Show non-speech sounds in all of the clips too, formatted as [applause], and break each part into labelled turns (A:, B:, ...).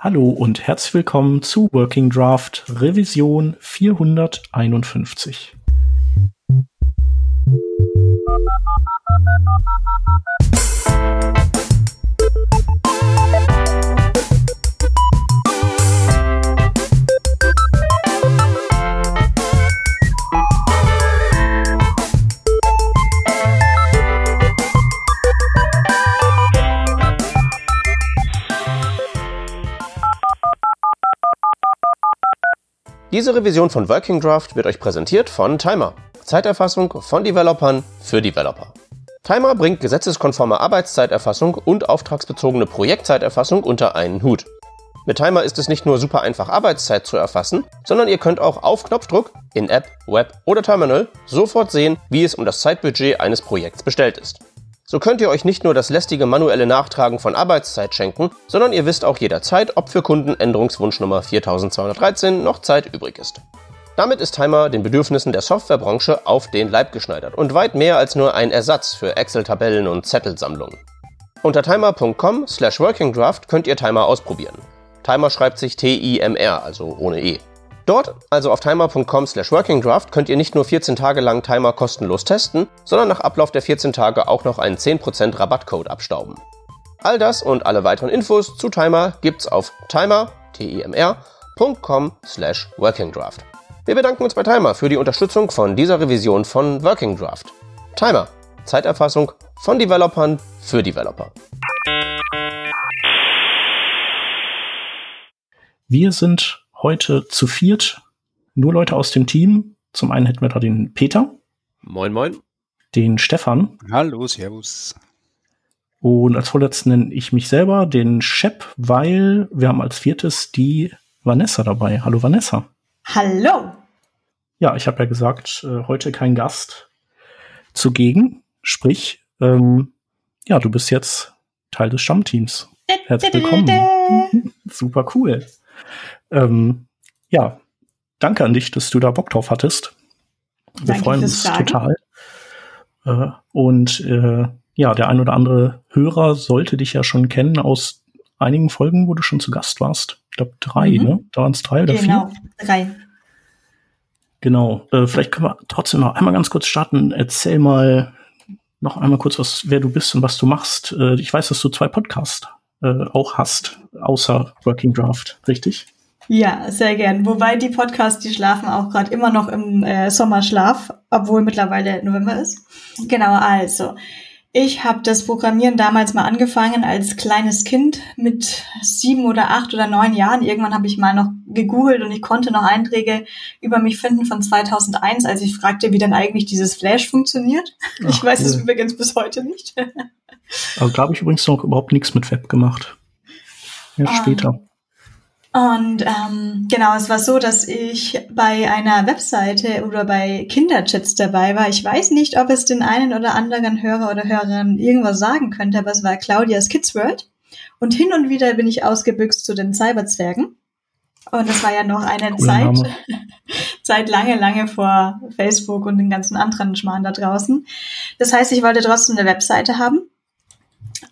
A: Hallo und herzlich willkommen zu Working Draft Revision 451.
B: Diese Revision von Working Draft wird euch präsentiert von Timer. Zeiterfassung von Developern für Developer. Timer bringt gesetzeskonforme Arbeitszeiterfassung und auftragsbezogene Projektzeiterfassung unter einen Hut. Mit Timer ist es nicht nur super einfach Arbeitszeit zu erfassen, sondern ihr könnt auch auf Knopfdruck in App, Web oder Terminal sofort sehen, wie es um das Zeitbudget eines Projekts bestellt ist. So könnt ihr euch nicht nur das lästige manuelle Nachtragen von Arbeitszeit schenken, sondern ihr wisst auch jederzeit, ob für Kunden Änderungswunschnummer 4213 noch Zeit übrig ist. Damit ist Timer den Bedürfnissen der Softwarebranche auf den Leib geschneidert und weit mehr als nur ein Ersatz für Excel-Tabellen und Zettelsammlungen. Unter timer.com slash workingdraft könnt ihr Timer ausprobieren. Timer schreibt sich T-I-M-R, also ohne E. Dort, also auf timer.com slash workingdraft, könnt ihr nicht nur 14 Tage lang Timer kostenlos testen, sondern nach Ablauf der 14 Tage auch noch einen 10% Rabattcode abstauben. All das und alle weiteren Infos zu Timer gibt's auf timer, T-I-M-R.com slash workingdraft. Wir bedanken uns bei Timer für die Unterstützung von dieser Revision von Working Draft. Timer, Zeiterfassung von Developern für Developer.
A: Wir sind heute zu viert, nur Leute aus dem Team. Zum einen hätten wir da den Peter.
C: Moin, moin.
A: Den Stefan.
D: Hallo, Servus.
A: Und als vorletzten nenne ich mich selber, den Shep, weil wir haben als viertes die Vanessa dabei. Hallo Vanessa.
E: Hallo.
A: Ja, ich habe ja gesagt, äh, heute kein Gast zugegen. Sprich, ähm, ja, du bist jetzt Teil des Stammteams. Herzlich willkommen. [laughs] Super cool. Ähm, ja, danke an dich, dass du da Bock drauf hattest. Wir
E: Danke
A: freuen uns
E: Fragen.
A: total. Äh, und äh, ja, der ein oder andere Hörer sollte dich ja schon kennen aus einigen Folgen, wo du schon zu Gast warst. Ich glaube drei,
E: Mhm.
A: ne? Da waren es drei oder
E: Genau,
A: vier.
E: drei.
A: Genau. Äh, vielleicht können wir trotzdem noch einmal ganz kurz starten. Erzähl mal noch einmal kurz, was, wer du bist und was du machst. Äh, ich weiß, dass du zwei Podcasts äh, auch hast, außer Working Draft, richtig?
E: Ja, sehr gern. Wobei die Podcasts, die schlafen auch gerade immer noch im äh, Sommerschlaf, obwohl mittlerweile November ist. Genau, also. Ich habe das Programmieren damals mal angefangen als kleines Kind mit sieben oder acht oder neun Jahren. Irgendwann habe ich mal noch gegoogelt und ich konnte noch Einträge über mich finden von 2001, als ich fragte, wie denn eigentlich dieses Flash funktioniert. [laughs] ich
A: Ach,
E: weiß es
A: cool.
E: übrigens bis heute nicht. [laughs]
A: Also glaube ich übrigens noch überhaupt nichts mit Web gemacht. Ja,
E: Ah.
A: später.
E: Und ähm, genau, es war so, dass ich bei einer Webseite oder bei Kinderchats dabei war. Ich weiß nicht, ob es den einen oder anderen Hörer oder Hörerin irgendwas sagen könnte, aber es war Claudias Kids World. Und hin und wieder bin ich ausgebüxt zu den Cyberzwergen. Und es war ja noch eine
A: Cooler
E: Zeit,
A: Name. [laughs]
E: Zeit lange, lange vor Facebook und den ganzen anderen Schmarrn da draußen. Das heißt, ich wollte trotzdem eine Webseite haben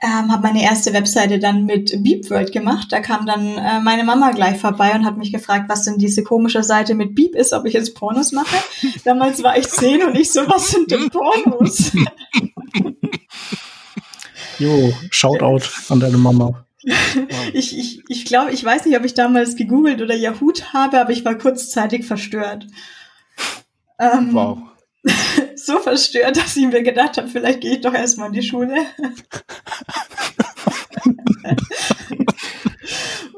E: ähm, habe meine erste Webseite dann mit Beep World gemacht. Da kam dann äh, meine Mama gleich vorbei und hat mich gefragt, was denn diese komische Seite mit Beep ist, ob ich jetzt Pornos mache. Damals war ich zehn und ich so, was sind denn Pornos? [laughs]
A: Jo, Shoutout an deine Mama.
E: ich ich, ich glaube, ich weiß nicht, ob ich damals gegoogelt oder Yahoo habe, aber ich war kurzzeitig verstört. Ähm,
D: Wow. [laughs]
E: So verstört, dass ich mir gedacht habe, vielleicht gehe ich doch erstmal in die Schule. [laughs]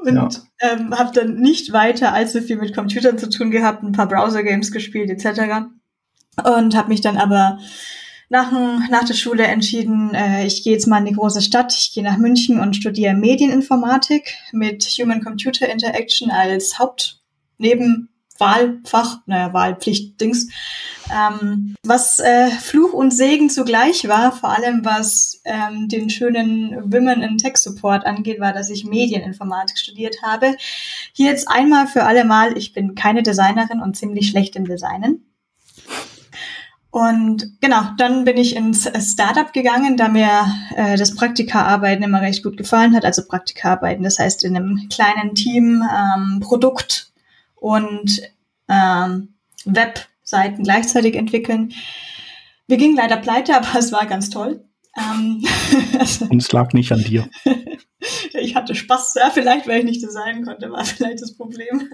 E: und
A: Ja.
E: ähm, habe dann nicht weiter allzu viel mit Computern zu tun gehabt, ein paar Browser-Games gespielt etc. Und habe mich dann aber nach, nach der Schule entschieden, äh, ich gehe jetzt mal in die große Stadt, ich gehe nach München und studiere Medieninformatik mit Human-Computer Interaction als Hauptnebenwahlfach, naja, Wahlpflicht-Dings. Ähm, was äh, Fluch und Segen zugleich war, vor allem was ähm, den schönen Women in Tech Support angeht, war, dass ich Medieninformatik studiert habe. Hier jetzt einmal für alle Mal, ich bin keine Designerin und ziemlich schlecht im Designen. Und genau, dann bin ich ins Startup gegangen, da mir äh, das Praktika-Arbeiten immer recht gut gefallen hat. Also Praktika-Arbeiten, das heißt in einem kleinen Team ähm, Produkt und ähm, Webseiten gleichzeitig entwickeln. Wir gingen leider pleite, [laughs] aber es war ganz toll. Ähm, [laughs]
A: und es lag nicht an dir. [laughs]
E: ich hatte Spaß, ja, vielleicht, weil ich nicht designen konnte, war vielleicht das Problem.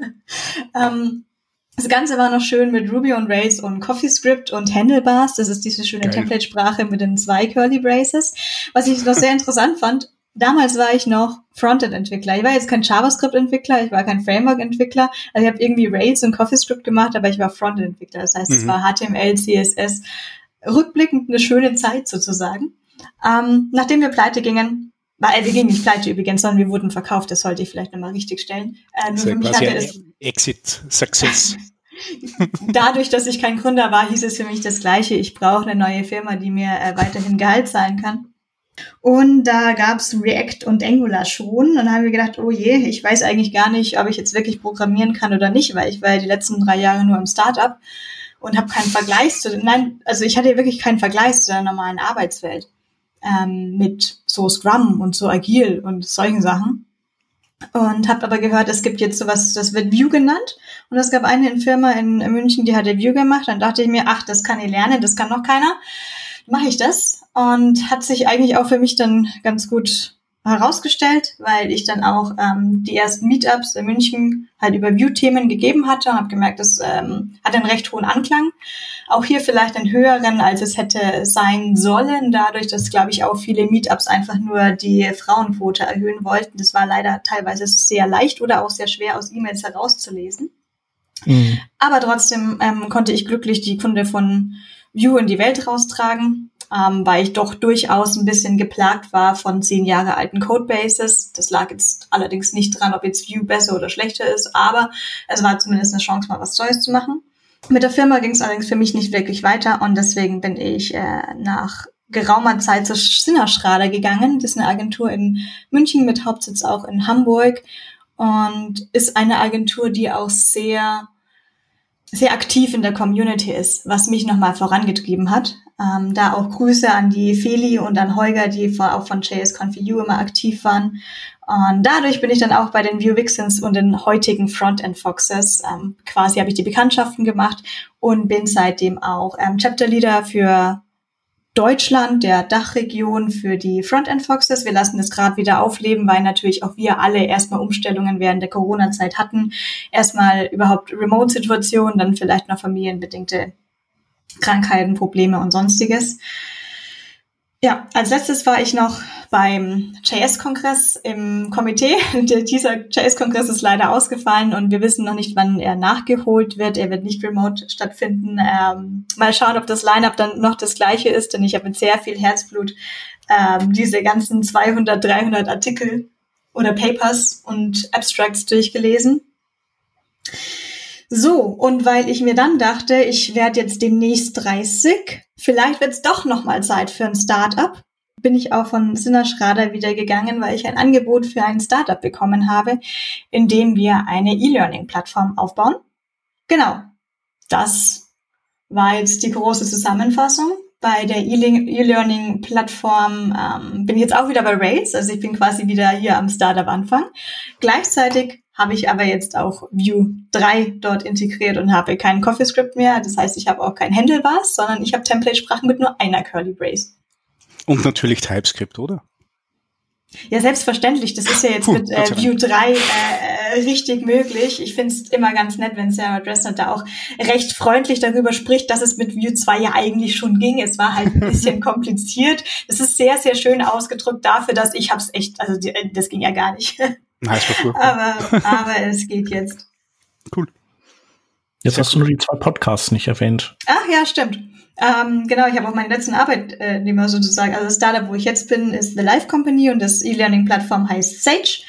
E: ähm, das Ganze war noch schön mit Ruby on Rails und CoffeeScript und Handlebars. Das ist diese schöne Template-Sprache mit den zwei Curly Braces. Was ich noch sehr interessant fand, damals war ich noch Frontend-Entwickler. Ich war jetzt kein JavaScript-Entwickler, ich war kein Framework-Entwickler. Also ich habe irgendwie Rails und CoffeeScript gemacht, aber ich war Frontend-Entwickler. Das heißt, mhm. es war HTML, CSS. Rückblickend eine schöne Zeit sozusagen. Ähm, nachdem wir pleite gingen, weil wir gingen nicht pleite übrigens, sondern wir wurden verkauft, das sollte ich vielleicht nochmal richtig stellen.
C: Äh, nur für mich hatte es Exit Success. [laughs]
E: Dadurch, dass ich kein Gründer war, hieß es für mich das Gleiche. Ich brauche eine neue Firma, die mir äh, weiterhin Gehalt zahlen kann. Und da gab's React und Angular schon. Und dann haben wir gedacht, oh je, ich weiß eigentlich gar nicht, ob ich jetzt wirklich programmieren kann oder nicht, weil ich war ja die letzten drei Jahre nur im Startup und habe keinen Vergleich zu, nein, also ich hatte wirklich keinen Vergleich zu der normalen Arbeitswelt ähm, mit so Scrum und so agil und solchen Sachen. Und habe aber gehört, es gibt jetzt sowas, das wird View genannt. Und es gab eine Firma in München, die hatte View gemacht. Dann dachte ich mir, ach, das kann ich lernen, das kann noch keiner. Mache ich das. Und hat sich eigentlich auch für mich dann ganz gut herausgestellt, weil ich dann auch ähm, die ersten Meetups in München halt über View-Themen gegeben hatte und habe gemerkt, das ähm, hat einen recht hohen Anklang. Auch hier vielleicht einen höheren, als es hätte sein sollen, dadurch, dass, glaube ich, auch viele Meetups einfach nur die Frauenquote erhöhen wollten. Das war leider teilweise sehr leicht oder auch sehr schwer aus E-Mails herauszulesen. Mhm. Aber trotzdem ähm, konnte ich glücklich die Kunde von View in die Welt raustragen ähm, weil ich doch durchaus ein bisschen geplagt war von zehn Jahre alten Codebases. Das lag jetzt allerdings nicht dran, ob jetzt Vue besser oder schlechter ist, aber es war zumindest eine Chance, mal was Neues zu machen. Mit der Firma ging es allerdings für mich nicht wirklich weiter und deswegen bin ich äh, nach geraumer Zeit zur Sinnerschrader gegangen. Das ist eine Agentur in München mit Hauptsitz auch in Hamburg und ist eine Agentur, die auch sehr sehr aktiv in der Community ist, was mich nochmal vorangetrieben hat. Ähm, da auch Grüße an die Feli und an Holger, die von, auch von JSConfU immer aktiv waren. Und dadurch bin ich dann auch bei den View Vixens und den heutigen Frontend Foxes. Ähm, quasi habe ich die Bekanntschaften gemacht und bin seitdem auch ähm, Chapter Leader für Deutschland, der Dachregion für die Frontend Foxes. Wir lassen das gerade wieder aufleben, weil natürlich auch wir alle erstmal Umstellungen während der Corona-Zeit hatten. Erstmal überhaupt Remote-Situationen, dann vielleicht noch familienbedingte Krankheiten, Probleme und sonstiges. Ja, als letztes war ich noch beim JS-Kongress im Komitee. [laughs] Dieser JS-Kongress ist leider ausgefallen und wir wissen noch nicht, wann er nachgeholt wird. Er wird nicht remote stattfinden. Ähm, mal schauen, ob das Line-up dann noch das gleiche ist, denn ich habe mit sehr viel Herzblut ähm, diese ganzen 200, 300 Artikel oder Papers und Abstracts durchgelesen. So, und weil ich mir dann dachte, ich werde jetzt demnächst 30, vielleicht wird es doch nochmal Zeit für ein Startup, bin ich auch von Sinna Schrader wieder gegangen, weil ich ein Angebot für ein Startup bekommen habe, in dem wir eine E-Learning-Plattform aufbauen. Genau, das war jetzt die große Zusammenfassung. Bei der E-Learning-Plattform ähm, bin ich jetzt auch wieder bei Rails, also ich bin quasi wieder hier am Startup-Anfang. Gleichzeitig habe ich aber jetzt auch Vue 3 dort integriert und habe keinen CoffeeScript mehr. Das heißt, ich habe auch kein Handlebars, sondern ich habe Template-Sprachen mit nur einer Curly Brace.
C: Und natürlich TypeScript, oder?
E: Ja, selbstverständlich. Das ist ja jetzt Puh, mit äh, Vue 3 äh, richtig möglich. Ich finde es immer ganz nett, wenn Sarah Dressner da auch recht freundlich darüber spricht, dass es mit Vue 2 ja eigentlich schon ging. Es war halt ein [laughs] bisschen kompliziert. Das ist sehr, sehr schön ausgedrückt dafür, dass ich hab's echt, also das ging ja gar nicht. [laughs] Aber, aber es geht jetzt.
C: Cool.
A: Jetzt hast du nur die zwei Podcasts nicht erwähnt.
E: Ach ja, stimmt. Ähm, genau, ich habe auch meine letzten Arbeitnehmer sozusagen. Also das Startup, wo ich jetzt bin, ist The Life Company und das E-Learning-Plattform heißt Sage.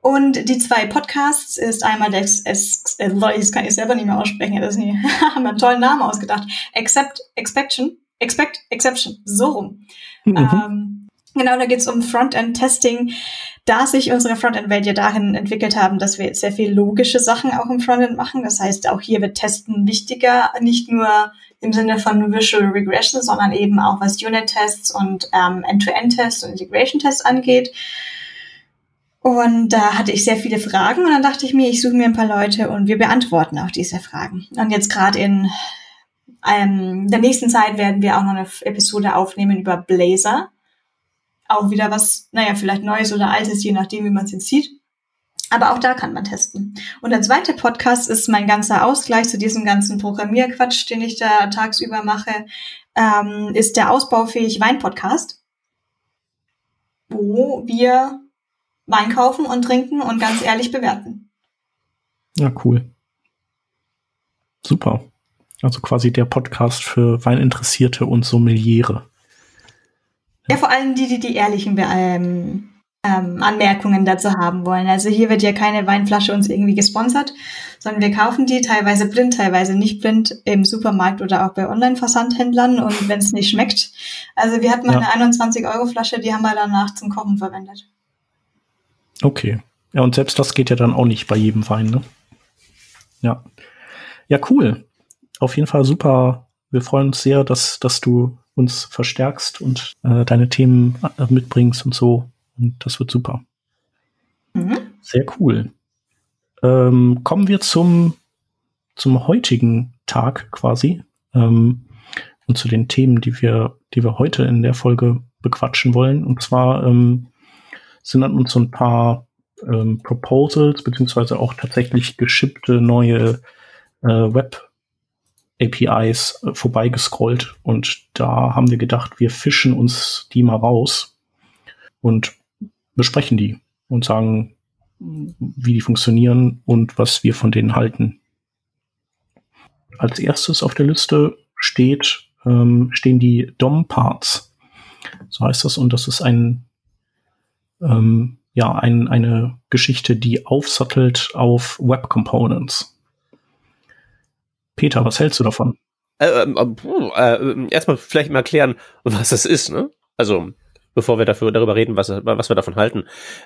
E: Und die zwei Podcasts ist einmal der, es, es, äh, das kann ich selber nicht mehr aussprechen, das nie, [laughs] haben einen tollen Namen ausgedacht. Accept, Expectation, Expect, Exception, so rum. Mhm. Ähm, Genau, da geht es um Frontend-Testing, da sich unsere Frontend-Welt ja dahin entwickelt haben, dass wir jetzt sehr viel logische Sachen auch im Frontend machen. Das heißt, auch hier wird Testen wichtiger, nicht nur im Sinne von Visual Regression, sondern eben auch was Unit-Tests und ähm, End-to-End-Tests und Integration-Tests angeht. Und da hatte ich sehr viele Fragen und dann dachte ich mir, ich suche mir ein paar Leute und wir beantworten auch diese Fragen. Und jetzt gerade in ähm, der nächsten Zeit werden wir auch noch eine Episode aufnehmen über Blazor. Auch wieder was, naja, vielleicht Neues oder Altes, je nachdem, wie man es jetzt sieht. Aber auch da kann man testen. Und der zweite Podcast ist mein ganzer Ausgleich zu diesem ganzen Programmierquatsch, den ich da tagsüber mache, ähm, ist der Ausbaufähig Wein Podcast, wo wir Wein kaufen und trinken und ganz ehrlich bewerten.
A: Ja, cool. Super. Also quasi der Podcast für Weininteressierte und Sommeliere.
E: Ja, vor allem die, die die ehrlichen ähm, ähm, Anmerkungen dazu haben wollen. Also hier wird ja keine Weinflasche uns irgendwie gesponsert, sondern wir kaufen die teilweise blind, teilweise nicht blind im Supermarkt oder auch bei Online-Versandhändlern und wenn es nicht schmeckt. Also wir hatten mal ja. eine 21-Euro-Flasche, die haben wir danach zum Kochen verwendet.
A: Okay. Ja, und selbst das geht ja dann auch nicht bei jedem Wein, ne? Ja. Ja, cool. Auf jeden Fall super. Wir freuen uns sehr, dass, dass du uns verstärkst und äh, deine Themen äh, mitbringst und so. Und das wird super. Mhm. Sehr cool. Ähm, kommen wir zum, zum heutigen Tag quasi ähm, und zu den Themen, die wir, die wir heute in der Folge bequatschen wollen. Und zwar ähm, sind an uns so ein paar ähm, Proposals, beziehungsweise auch tatsächlich geschippte neue äh, Web APIs äh, vorbeigescrollt und da haben wir gedacht, wir fischen uns die mal raus und besprechen die und sagen, wie die funktionieren und was wir von denen halten. Als erstes auf der Liste steht, ähm, stehen die DOM-Parts. So heißt das und das ist ein ähm, ja, ein, eine Geschichte, die aufsattelt auf Web Components. Peter, was hältst du davon?
B: Äh, ähm, äh, äh, erstmal vielleicht mal erklären, [laughs] was das ist, ne? Also, bevor wir dafür, darüber reden, was, was wir davon halten.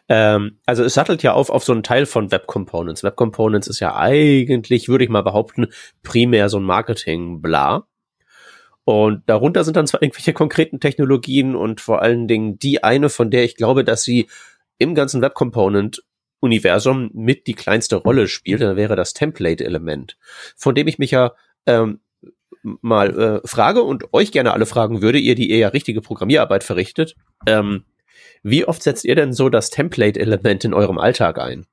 B: Ähm, also es sattelt ja auf auf so einen Teil von Web Components. Web Components ist ja eigentlich, würde ich mal behaupten, primär so ein Marketing-Bla. Und darunter sind dann zwar irgendwelche konkreten Technologien und vor allen Dingen die eine, von der ich glaube, dass sie im ganzen Web Component Universum mit die kleinste Rolle spielt, dann wäre das Template-Element, von dem ich mich ja ähm, mal äh, frage und euch gerne alle fragen würde, ihr, die ihr ja richtige Programmierarbeit verrichtet, ähm, wie oft setzt ihr denn so das Template-Element in eurem Alltag ein?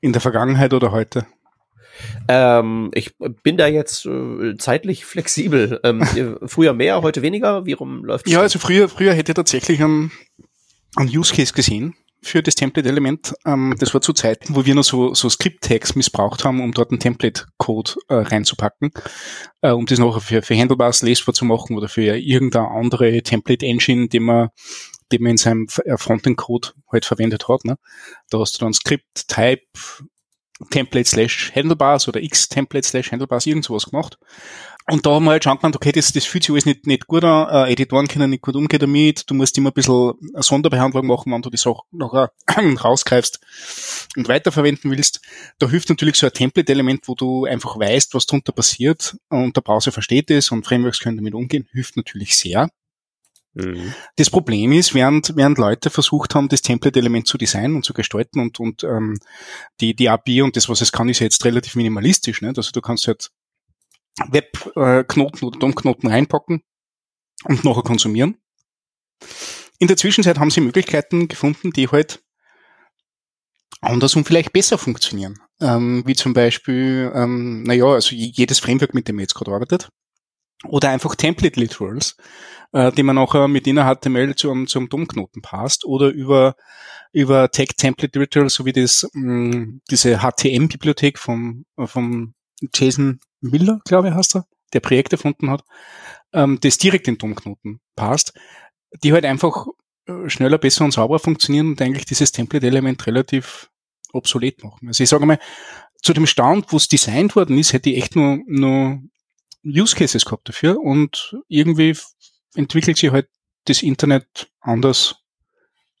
C: In der Vergangenheit oder heute?
B: Ähm, ich bin da jetzt äh, zeitlich flexibel. Ähm, früher mehr, heute weniger. Wie rum läuft
C: Ja, also früher, früher hätte ich tatsächlich einen, einen Use Case gesehen für das Template-Element. Ähm, das war zu Zeiten, wo wir noch so, so Script-Tags missbraucht haben, um dort einen Template-Code äh, reinzupacken, äh, um das nachher für, für Handlebars lesbar zu machen oder für irgendeine andere Template-Engine, die man den man in seinem äh, Frontend-Code halt verwendet hat. Ne? Da hast du dann Script, Type, Template slash Handlebars oder X Template slash Handlebars, irgend sowas gemacht. Und da haben wir halt schon gemeint, okay, das, das fühlt sich alles nicht, nicht gut an, äh, Editoren können nicht gut umgehen damit, du musst immer ein bisschen eine Sonderbehandlung machen, wenn du die Sache nachher [clears throat] rausgreifst und weiterverwenden willst. Da hilft natürlich so ein Template-Element, wo du einfach weißt, was drunter passiert und der Browser versteht es und Frameworks können damit umgehen, hilft natürlich sehr. Mhm. Das Problem ist, während, während Leute versucht haben, das Template-Element zu designen und zu gestalten und, und ähm, die, die API und das, was es kann, ist jetzt relativ minimalistisch. Nicht? Also du kannst halt Webknoten oder DOM-Knoten reinpacken und nachher konsumieren. In der Zwischenzeit haben sie Möglichkeiten gefunden, die halt anders und vielleicht besser funktionieren. Ähm, wie zum Beispiel, ähm, naja, also jedes Framework, mit dem man jetzt gerade arbeitet, oder einfach Template Literals, äh, die man auch mit inner HTML zum, zum DOM-Knoten passt oder über, über Tag Template Literals, so wie das, mh, mm, diese HTM-Bibliothek vom, vom Jason Miller, glaube ich, heißt er, der Projekte erfunden hat, ähm, das direkt in DOM-Knoten passt, die halt einfach äh, schneller, besser und sauberer funktionieren und eigentlich dieses Template-Element relativ obsolet machen. Also ich sage mal, zu dem Stand, wo es designt worden ist, hätte ich echt nur, nur Use Cases gehabt dafür und irgendwie entwickelt sich halt das Internet anders,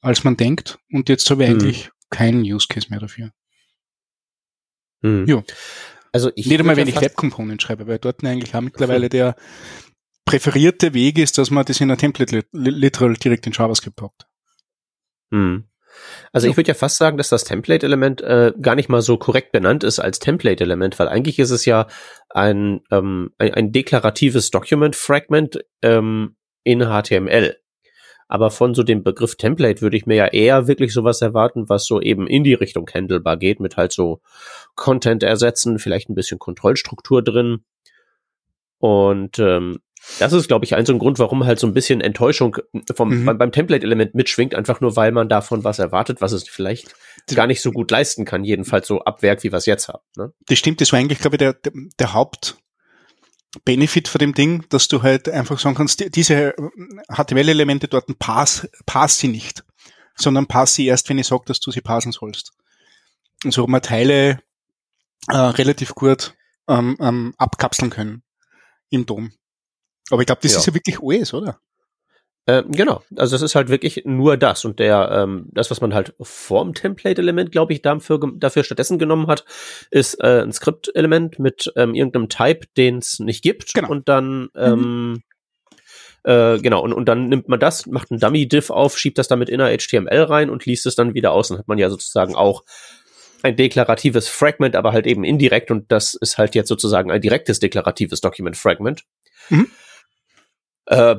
C: als man denkt. Und jetzt habe ich
B: Hm.
C: eigentlich keinen Use Case mehr dafür.
B: Hm.
C: Ja.
B: Also ich
C: Nicht einmal,
B: würde
C: wenn ich
B: fast-
C: Web Component schreibe, weil dort eigentlich auch mittlerweile der präferierte Weg ist, dass man das in ein Template lit- literal direkt in JavaScript packt.
B: Hm. Also
C: Ja.
B: ich würde ja fast sagen, dass das Template-Element äh, gar nicht mal so korrekt benannt ist als Template-Element, weil eigentlich ist es ja ein, ähm, ein, ein deklaratives Document-Fragment ähm, in HTML. Aber von so dem Begriff Template würde ich mir ja eher wirklich sowas erwarten, was so eben in die Richtung handelbar geht, mit halt so Content ersetzen, vielleicht ein bisschen Kontrollstruktur drin. Und ähm, das ist, glaube ich, ein so ein Grund, warum halt so ein bisschen Enttäuschung vom,
C: Mhm.
B: beim, beim Template-Element mitschwingt, einfach nur, weil man davon was erwartet, was es vielleicht gar nicht so gut leisten kann, jedenfalls so ab Werk, wie wir es jetzt haben. Ne?
C: Das stimmt, das war eigentlich, glaube ich, der, der, der Hauptbenefit von dem Ding, dass du halt einfach sagen kannst, die- diese HTML-Elemente dort pass, pass sie nicht, sondern pass sie erst, wenn ich sage, dass du sie parsen sollst. Und so haben wir Teile äh, relativ gut ähm, ähm, abkapseln können im DOM. Aber ich glaube, das
B: Ja.
C: ist ja wirklich alles, oder?
B: Äh, genau, also es ist halt wirklich nur das und der ähm, das, was man halt vorm Template-Element, glaube ich, dafür, dafür stattdessen genommen hat, ist äh, ein Skript-Element mit ähm, irgendeinem Type, den es nicht gibt
C: Genau.
B: und dann ähm, äh, genau und, und dann nimmt man das, macht ein Dummy-Div auf, schiebt das dann mit inner HTML rein und liest es dann wieder aus. Dann hat man ja sozusagen auch ein deklaratives Fragment, aber halt eben indirekt und das ist halt jetzt sozusagen ein direktes deklaratives Document Fragment.
C: Mhm.
B: Äh,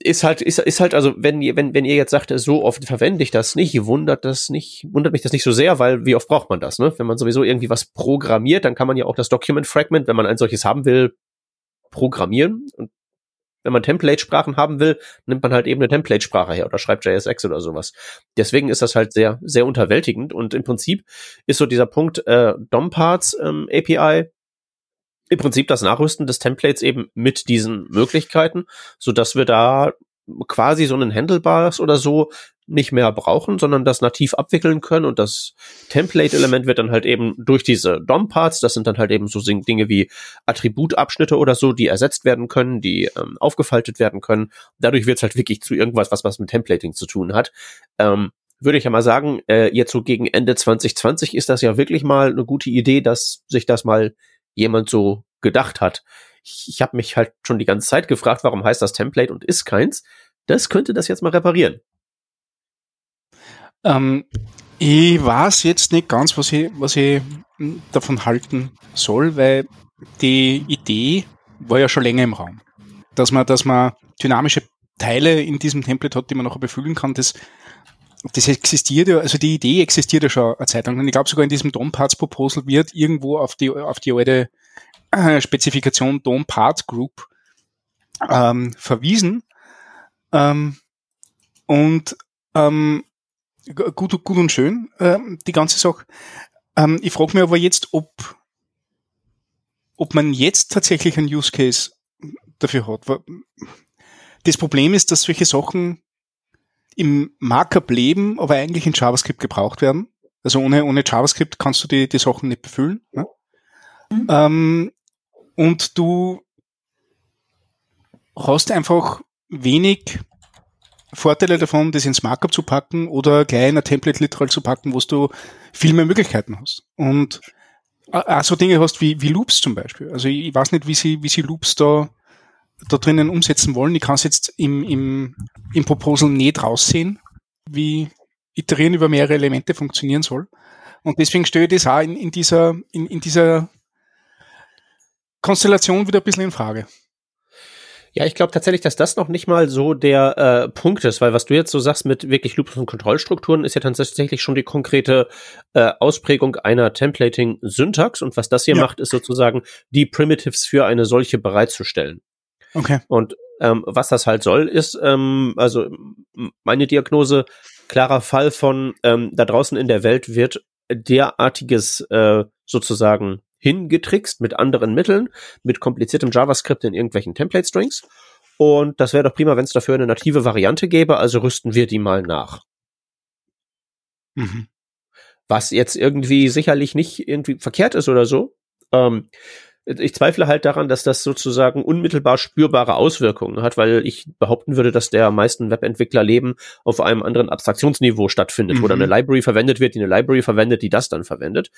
B: ist halt, ist, ist halt, also, wenn ihr, wenn, wenn ihr jetzt sagt, so oft verwende ich das nicht, wundert das nicht, wundert mich das nicht so sehr, weil wie oft braucht man das, ne? Wenn man sowieso irgendwie was programmiert, dann kann man ja auch das Document Fragment, wenn man ein solches haben will, programmieren. Und wenn man Template-Sprachen haben will, nimmt man halt eben eine Template-Sprache her oder schreibt JSX oder sowas. Deswegen ist das halt sehr, sehr unterwältigend und im Prinzip ist so dieser Punkt äh, DOM-Parts ähm, API im Prinzip das Nachrüsten des Templates eben mit diesen Möglichkeiten, so dass wir da quasi so einen Handlebars oder so nicht mehr brauchen, sondern das nativ abwickeln können und das Template-Element wird dann halt eben durch diese DOM-Parts, das sind dann halt eben so Dinge wie Attributabschnitte oder so, die ersetzt werden können, die ähm, aufgefaltet werden können. Dadurch wird es halt wirklich zu irgendwas, was was mit Templating zu tun hat. Ähm, würde ich ja mal sagen, äh, jetzt so gegen Ende 2020 ist das ja wirklich mal eine gute Idee, dass sich das mal jemand so gedacht hat. Ich, ich habe mich halt schon die ganze Zeit gefragt, warum heißt das Template und ist keins. Das könnte das jetzt mal reparieren.
C: Ähm, ich weiß jetzt nicht ganz, was ich, was ich davon halten soll, weil die Idee war ja schon länger im Raum. Dass man, dass man dynamische Teile in diesem Template hat, die man nachher befüllen kann, das, das existiert ja, also die Idee existiert ja schon eine Zeit lang. Und ich glaube sogar in diesem DOM Parts Proposal wird irgendwo auf die, auf die alte äh, Spezifikation DOM Part Group ähm, verwiesen. Ähm, und ähm, gut, gut und schön, ähm, die ganze Sache. Ähm, ich frage mich aber jetzt, ob, ob man jetzt tatsächlich einen Use Case dafür hat. Das Problem ist, dass solche Sachen im Markup leben, aber eigentlich in JavaScript gebraucht werden. Also ohne, ohne JavaScript kannst du die, die Sachen nicht befüllen. Ne?
E: Mhm.
C: Ähm, und du hast einfach wenig Vorteile davon, das ins Markup zu packen oder gleich in ein Template literal zu packen, wo du viel mehr Möglichkeiten hast. Und auch so Dinge hast wie, wie Loops zum Beispiel. Also ich, ich weiß nicht, wie sie, wie sie Loops da, da drinnen umsetzen wollen. Ich kann es jetzt im, im, im Proposal nicht raussehen, wie Iterieren über mehrere Elemente funktionieren soll. Und deswegen stelle ich das auch in, in dieser, in, in dieser Konstellation wieder ein bisschen in Frage.
B: Ja, ich glaube tatsächlich, dass das noch nicht mal so der äh, Punkt ist, weil was du jetzt so sagst mit wirklich Loops und Kontrollstrukturen, ist ja tatsächlich schon die konkrete äh, Ausprägung einer Templating-Syntax und was das hier
C: Ja.
B: macht, ist sozusagen die Primitives für eine solche bereitzustellen.
C: Okay.
B: Und ähm, was das halt soll, ist, ähm, also meine Diagnose, klarer Fall von ähm, da draußen in der Welt wird derartiges äh, sozusagen hingetrickst mit anderen Mitteln, mit kompliziertem JavaScript in irgendwelchen Template-Strings. Und das wäre doch prima, wenn es dafür eine native Variante gäbe, also rüsten wir die mal nach.
C: Mhm.
B: Was jetzt irgendwie sicherlich nicht irgendwie verkehrt ist oder so. Ähm, ich zweifle halt daran, dass das sozusagen unmittelbar spürbare Auswirkungen hat, weil ich behaupten würde, dass der meisten Webentwicklerleben auf einem anderen Abstraktionsniveau stattfindet, mhm. wo dann eine Library verwendet wird, die eine Library verwendet, die das dann verwendet.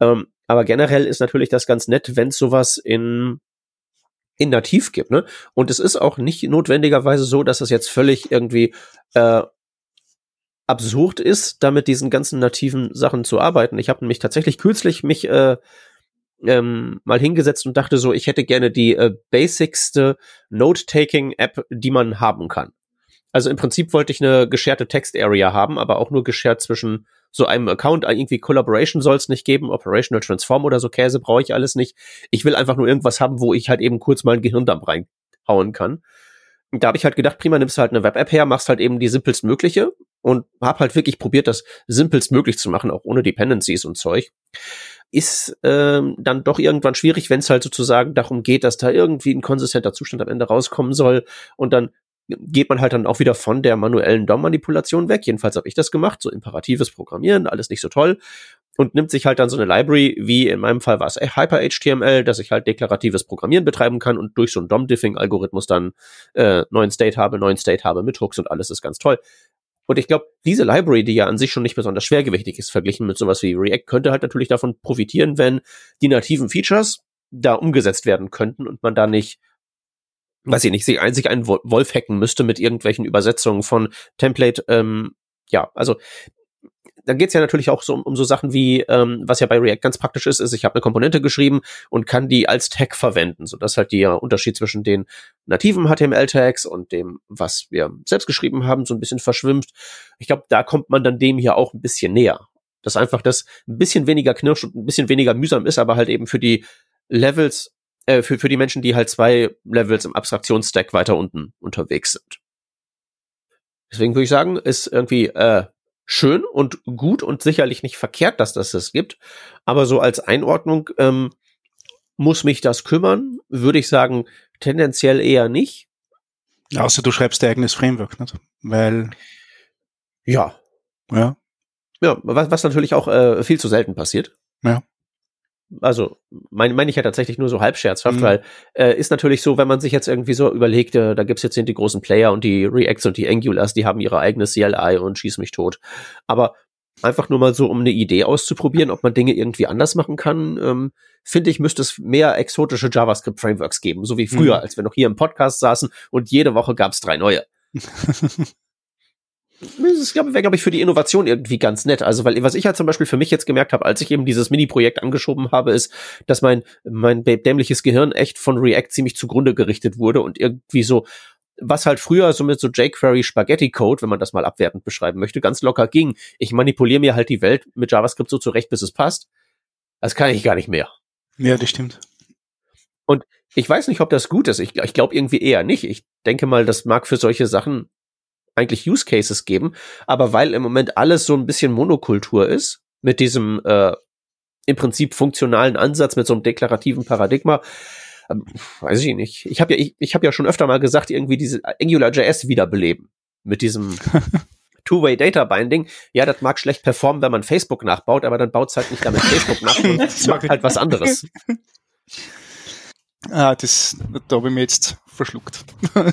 B: Ähm, aber generell ist natürlich das ganz nett, wenn es sowas in in nativ gibt, ne? Und es ist auch nicht notwendigerweise so, dass es jetzt völlig irgendwie äh, absurd ist, damit diesen ganzen nativen Sachen zu arbeiten. Ich habe nämlich tatsächlich kürzlich mich äh, ähm, mal hingesetzt und dachte so, ich hätte gerne die äh, basicste Note-Taking-App, die man haben kann. Also im Prinzip wollte ich eine gescherte Text-Area haben, aber auch nur geschert zwischen so einem Account. Irgendwie Collaboration soll es nicht geben, Operational Transform oder so Käse brauche ich alles nicht. Ich will einfach nur irgendwas haben, wo ich halt eben kurz mal ein Gehirndamp reinhauen kann. Und da habe ich halt gedacht, prima, nimmst halt eine Web-App her, machst halt eben die simpelst mögliche und hab halt wirklich probiert, das simpelst möglich zu machen, auch ohne Dependencies und Zeug ist ähm, dann doch irgendwann schwierig, wenn es halt sozusagen darum geht, dass da irgendwie ein konsistenter Zustand am Ende rauskommen soll und dann geht man halt dann auch wieder von der manuellen DOM-Manipulation weg. Jedenfalls habe ich das gemacht, so imperatives Programmieren, alles nicht so toll. Und nimmt sich halt dann so eine Library, wie in meinem Fall war es Hyper-HTML, dass ich halt deklaratives Programmieren betreiben kann und durch so einen DOM-Diffing-Algorithmus dann äh, neuen State habe, neuen State habe mit Hooks und alles ist ganz toll. Und ich glaube, diese Library, die ja an sich schon nicht besonders schwergewichtig ist, verglichen mit sowas wie React, könnte halt natürlich davon profitieren, wenn die nativen Features da umgesetzt werden könnten und man da nicht, weiß ich nicht, sich einzig einen Wolf hacken müsste mit irgendwelchen Übersetzungen von Template. Ähm, ja, also dann geht's ja natürlich auch so um, um so Sachen wie, ähm, was ja bei React ganz praktisch ist, ist, ich habe eine Komponente geschrieben und kann die als Tag verwenden, so dass halt der Unterschied zwischen den nativen HTML-Tags und dem, was wir selbst geschrieben haben, so ein bisschen verschwimmt. Ich glaube, da kommt man dann dem hier auch ein bisschen näher. Dass einfach das ein bisschen weniger knirscht und ein bisschen weniger mühsam ist, aber halt eben für die Levels, äh, für, für die Menschen, die halt zwei Levels im Abstraktionsstack weiter unten unterwegs sind. Deswegen würde ich sagen, ist irgendwie äh, schön und gut und sicherlich nicht verkehrt, dass das das gibt. Aber so als Einordnung ähm, muss mich das kümmern, würde ich sagen, tendenziell eher nicht.
C: Außer du schreibst dein eigenes Framework, nicht? Weil.
B: Ja.
C: Ja.
B: Ja, was, was natürlich auch äh, viel zu selten passiert.
C: Ja
B: also meine mein ich ja tatsächlich nur so halb scherzhaft, mhm. weil äh, ist natürlich so, wenn man sich jetzt irgendwie so überlegt, äh, da gibt's jetzt die großen Player und die Reacts und die Angulars, die haben ihre eigene CLI und schieß mich tot. Aber einfach nur mal so, um eine Idee auszuprobieren, ob man Dinge irgendwie anders machen kann, ähm, finde ich, müsste es mehr exotische JavaScript-Frameworks geben, so wie früher, mhm. als wir noch hier im Podcast saßen und jede Woche gab's drei neue. [laughs] das glaube wäre, glaube ich, für die Innovation irgendwie ganz nett. Also, weil was ich halt zum Beispiel für mich jetzt gemerkt habe, als ich eben dieses Mini-Projekt angeschoben habe, ist, dass mein, mein dämliches Gehirn echt von React ziemlich zugrunde gerichtet wurde und irgendwie so, was halt früher so mit so jQuery Spaghetti Code, wenn man das mal abwertend beschreiben möchte, ganz locker ging. Ich manipuliere mir halt die Welt mit JavaScript so zurecht, bis es passt. Das kann ich gar nicht mehr.
C: Ja, das stimmt.
B: Und ich weiß nicht, ob das gut ist. Ich, ich glaube irgendwie eher nicht. Ich denke mal, das mag für solche Sachen eigentlich Use Cases geben, aber weil im Moment alles so ein bisschen Monokultur ist, mit diesem äh, im Prinzip funktionalen Ansatz, mit so einem deklarativen Paradigma, ähm, weiß ich nicht. Ich habe ja, ich, ich habe ja schon öfter mal gesagt, irgendwie diese AngularJS wiederbeleben. Mit diesem [laughs] Two-Way Data Binding. Ja, das mag schlecht performen, wenn man Facebook nachbaut, aber dann baut es halt nicht damit Facebook nach und [laughs] macht halt was anderes. [laughs]
C: Ah, das, da habe ich mir jetzt verschluckt. [laughs]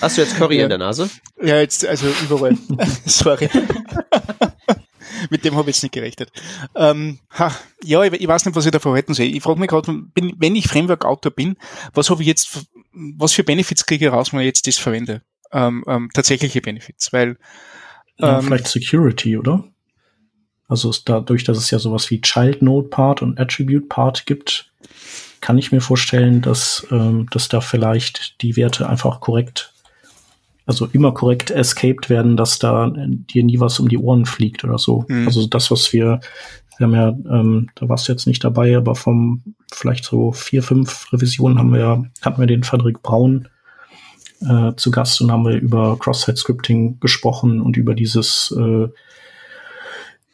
B: Hast du jetzt Curry ja. in der Nase?
C: Ja, jetzt, also überall. [laughs] Sorry. [laughs] Mit dem habe ich jetzt nicht gerechnet. Ähm, ha, ja, ich, ich, weiß nicht, was ich da verhalten soll. Ich frage mich gerade, wenn ich Framework-Autor bin, was habe ich jetzt, was für Benefits kriege ich raus, wenn ich jetzt das verwende? Ähm, ähm, tatsächliche Benefits, weil
A: ja, ähm, vielleicht Security, oder? Also dadurch, dass es ja sowas wie Child Node Part und Attribute Part gibt, kann ich mir vorstellen, dass, ähm, dass da vielleicht die Werte einfach korrekt, also immer korrekt escaped werden, dass da dir nie was um die Ohren fliegt oder so. Mhm. Also das, was wir, wir haben ja, ähm, da warst du jetzt nicht dabei, aber vom vielleicht so vier, fünf Revisionen haben wir, hatten wir den Frederik Braun äh, zu Gast und haben wir über Cross-Site-Scripting gesprochen und über dieses äh,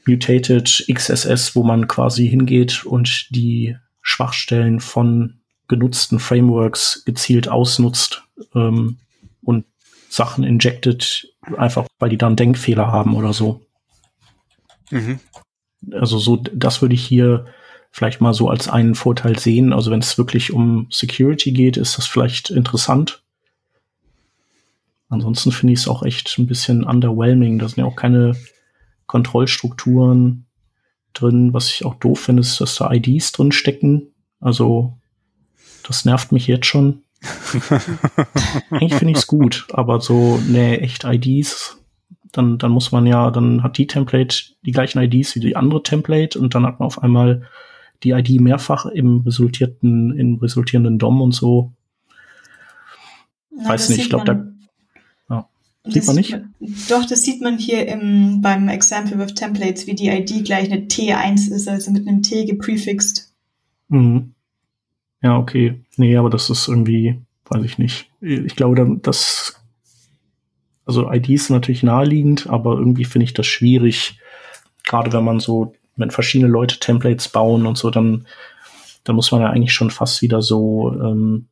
A: Mutated XSS, wo man quasi hingeht und die Schwachstellen von genutzten Frameworks gezielt ausnutzt ähm, und Sachen injected, einfach weil die dann Denkfehler haben oder so. Mhm. Also so, das würde ich hier vielleicht mal so als einen Vorteil sehen. Also wenn es wirklich um Security geht, ist das vielleicht interessant. Ansonsten finde ich es auch echt ein bisschen underwhelming. Da sind ja auch keine Kontrollstrukturen drin. Was ich auch doof finde, ist, dass da IDs drin stecken. Also das nervt mich jetzt schon. [laughs] Eigentlich finde ich es gut, aber so, nee, echt IDs, dann, dann muss man ja, dann hat die Template die gleichen IDs wie die andere Template und dann hat man auf einmal die ID mehrfach im resultierten, im resultierenden DOM und so.
E: Na,
A: Weiß nicht, ich glaube, da ja.
E: das
A: sieht man nicht?
E: Doch, das sieht man hier im, beim Example with Templates, wie die ID gleich eine T1 ist, also mit einem T geprefixt.
A: Mhm. Ja, okay. Nee, aber das ist irgendwie, weiß ich nicht. Ich glaube, das, also IDs sind natürlich naheliegend, aber irgendwie finde ich das schwierig. Gerade wenn man so, wenn verschiedene Leute Templates bauen und so, dann, dann muss man ja eigentlich schon fast wieder so, ähm,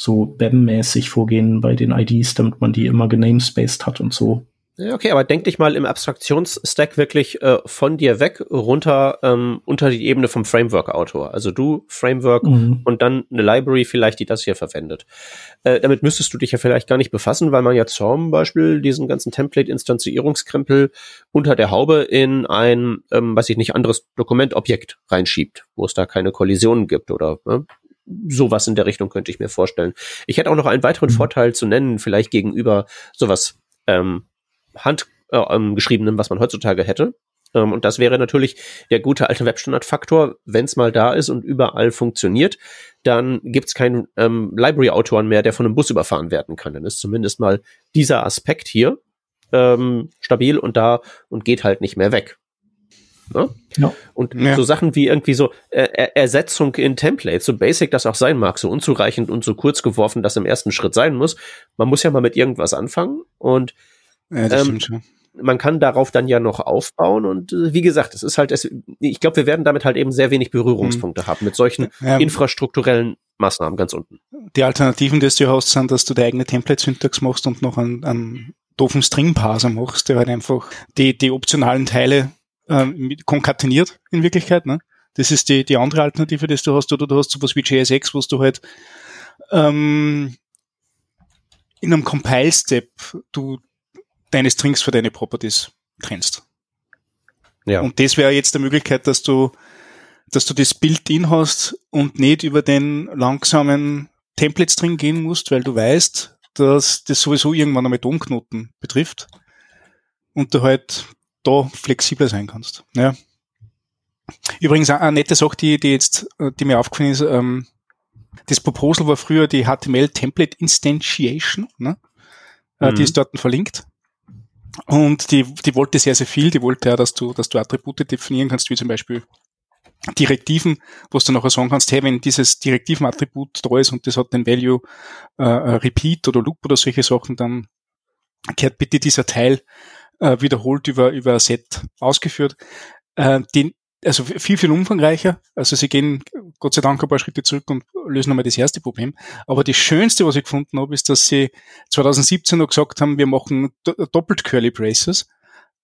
A: so BEM-mäßig vorgehen bei den IDs, damit man die immer genamespaced hat und so.
B: Okay, aber denk dich mal im Abstraktionsstack wirklich äh, von dir weg runter ähm, unter die Ebene vom Framework-Autor. Also du, Framework
A: Mhm.
B: und dann eine Library vielleicht, die das hier verwendet. Äh, damit müsstest du dich ja vielleicht gar nicht befassen, weil man ja zum Beispiel diesen ganzen Template-Instanzierungskrempel unter der Haube in ein, ähm, weiß ich nicht, anderes Dokumentobjekt reinschiebt, wo es da keine Kollisionen gibt oder ne? Sowas in der Richtung könnte ich mir vorstellen. Ich hätte auch noch einen weiteren
A: Mhm.
B: Vorteil zu nennen, vielleicht gegenüber sowas ähm, handgeschriebenem, äh, geschriebenem, was man heutzutage hätte. Ähm, und das wäre natürlich der gute alte Webstandard-Faktor. Wenn es mal da ist und überall funktioniert, dann gibt es keinen ähm, Library-Autoren mehr, der von einem Bus überfahren werden kann. Dann ist zumindest mal dieser Aspekt hier ähm, stabil und da und geht halt nicht mehr weg. Ne?
A: Ja.
B: Und
C: Ja.
B: so Sachen wie irgendwie so äh, Er- Ersetzung in Templates, so basic das auch sein mag, so unzureichend und so kurz geworfen, das im ersten Schritt sein muss. Man muss ja mal mit irgendwas anfangen und
C: Ja, das
B: Ähm,
C: stimmt schon.
B: man kann darauf dann ja noch aufbauen und äh, wie gesagt, es ist halt, es, ich glaube, wir werden damit halt eben sehr wenig Berührungspunkte haben mit solchen
C: Ja,
B: infrastrukturellen Maßnahmen ganz unten.
C: die Alternativen, die du hast, sind, dass du deine eigene Template-Syntax machst und noch einen, einen doofen String-Parser machst, der halt einfach die, die optionalen Teile ähm, konkateniert in Wirklichkeit. Ne? Das ist die, die andere Alternative, die du hast. Oder du hast sowas wie JSX, wo du halt ähm, in einem Compile-Step du deine Strings für deine Properties trennst.
B: Ja.
C: Und das wäre jetzt die Möglichkeit, dass du, dass du das Build-in hast und nicht über den langsamen Template-String gehen musst, weil du weißt, dass das sowieso irgendwann einmal Domknoten betrifft und du halt da flexibler sein kannst. Ja. Übrigens eine nette Sache, die, die jetzt, die mir aufgefallen ist, ähm, das Proposal war früher die HTML Template Instantiation, ne? Äh,
B: Mhm.
C: Die ist dort verlinkt. Und die, die wollte sehr, sehr viel. Die wollte ja, dass du, dass du Attribute definieren kannst, wie zum Beispiel Direktiven, wo du nachher sagen kannst, hey, wenn dieses Direktiven-Attribut da ist und das hat den Value äh, äh, Repeat oder Loop oder solche Sachen, dann kehrt bitte dieser Teil äh, wiederholt über, über Set ausgeführt. Äh, den, also viel, viel umfangreicher. Also sie gehen Gott sei Dank ein paar Schritte zurück und lösen einmal das erste Problem. Aber das Schönste, was ich gefunden habe, ist, dass sie 2017 noch gesagt haben, wir machen do doppelt Curly Braces.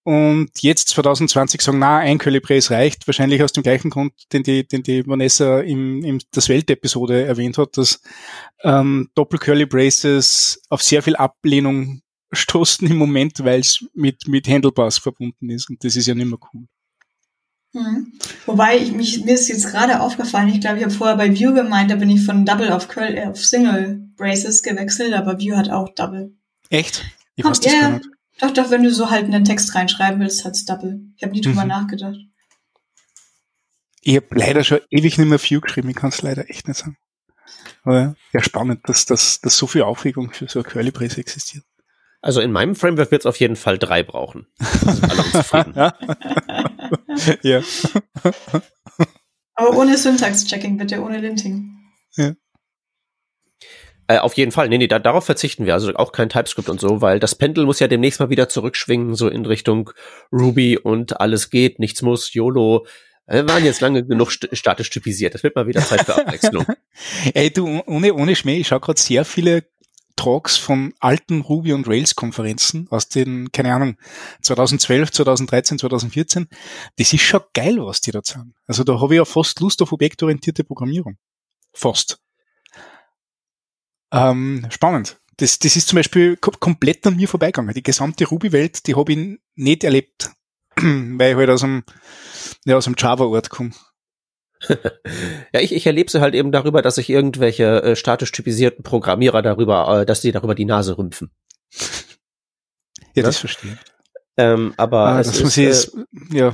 C: Und jetzt 2020 sagen, na, ein Curly Brace reicht. Wahrscheinlich aus dem gleichen Grund, den die, den die Vanessa im, im das Welt-Episode erwähnt hat, dass ähm, Doppel Curly Braces auf sehr viel Ablehnung stoßen im Moment, weil es mit, mit Handlebars verbunden ist. Und das ist ja nicht mehr cool.
E: Mhm. Wobei ich mich, mir ist jetzt gerade aufgefallen, ich glaube, ich habe vorher bei View gemeint, da bin ich von Double auf Curl, äh, auf Single Braces gewechselt, aber View hat auch Double.
C: Echt? Ich weiß das gar nicht.
E: Doch, doch, wenn du so halt einen Text reinschreiben willst, hat's Double. Ich habe nie drüber
C: Mhm.
E: nachgedacht.
C: Ich habe leider schon ewig nicht mehr View geschrieben, ich kann es leider echt nicht sagen. Aber ja, spannend, dass, dass, dass so viel Aufregung für so eine Curly Brace existiert.
B: Also in meinem Framework wird es auf jeden Fall drei brauchen. Sind alle unzufrieden. [laughs] [laughs]
C: ja.
E: Aber ohne Syntax-Checking, bitte, ohne Linting.
B: Äh, auf jeden Fall. Nee, nee, da, darauf verzichten wir. Also auch kein TypeScript und so, weil das Pendel muss ja demnächst mal wieder zurückschwingen, so in Richtung Ruby und alles geht, nichts muss, YOLO. Wir waren jetzt lange genug st statisch typisiert. Das wird mal wieder Zeit für Abwechslung. [laughs]
C: Ey, du, ohne, ohne Schmäh, ich schaue gerade sehr viele Talks von alten Ruby und Rails Konferenzen aus den, keine Ahnung, 2012, 2013, 2014. Das ist schon geil, was die da sagen. Also da habe ich ja fast Lust auf objektorientierte Programmierung. Fast. Ähm, spannend. Das, das ist zum Beispiel komplett an mir vorbeigegangen. Die gesamte Ruby-Welt, die habe ich nicht erlebt, [clears throat] weil ich halt aus dem, ja, aus dem Java-Ort komme. [laughs]
B: ja, ich, ich erlebe sie halt eben darüber, dass sich irgendwelche äh, statisch typisierten Programmierer darüber, äh, dass die darüber die Nase rümpfen.
C: Ja, das, das verstehe.
B: Ähm, aber ah, es ist,
C: ist, äh, ja.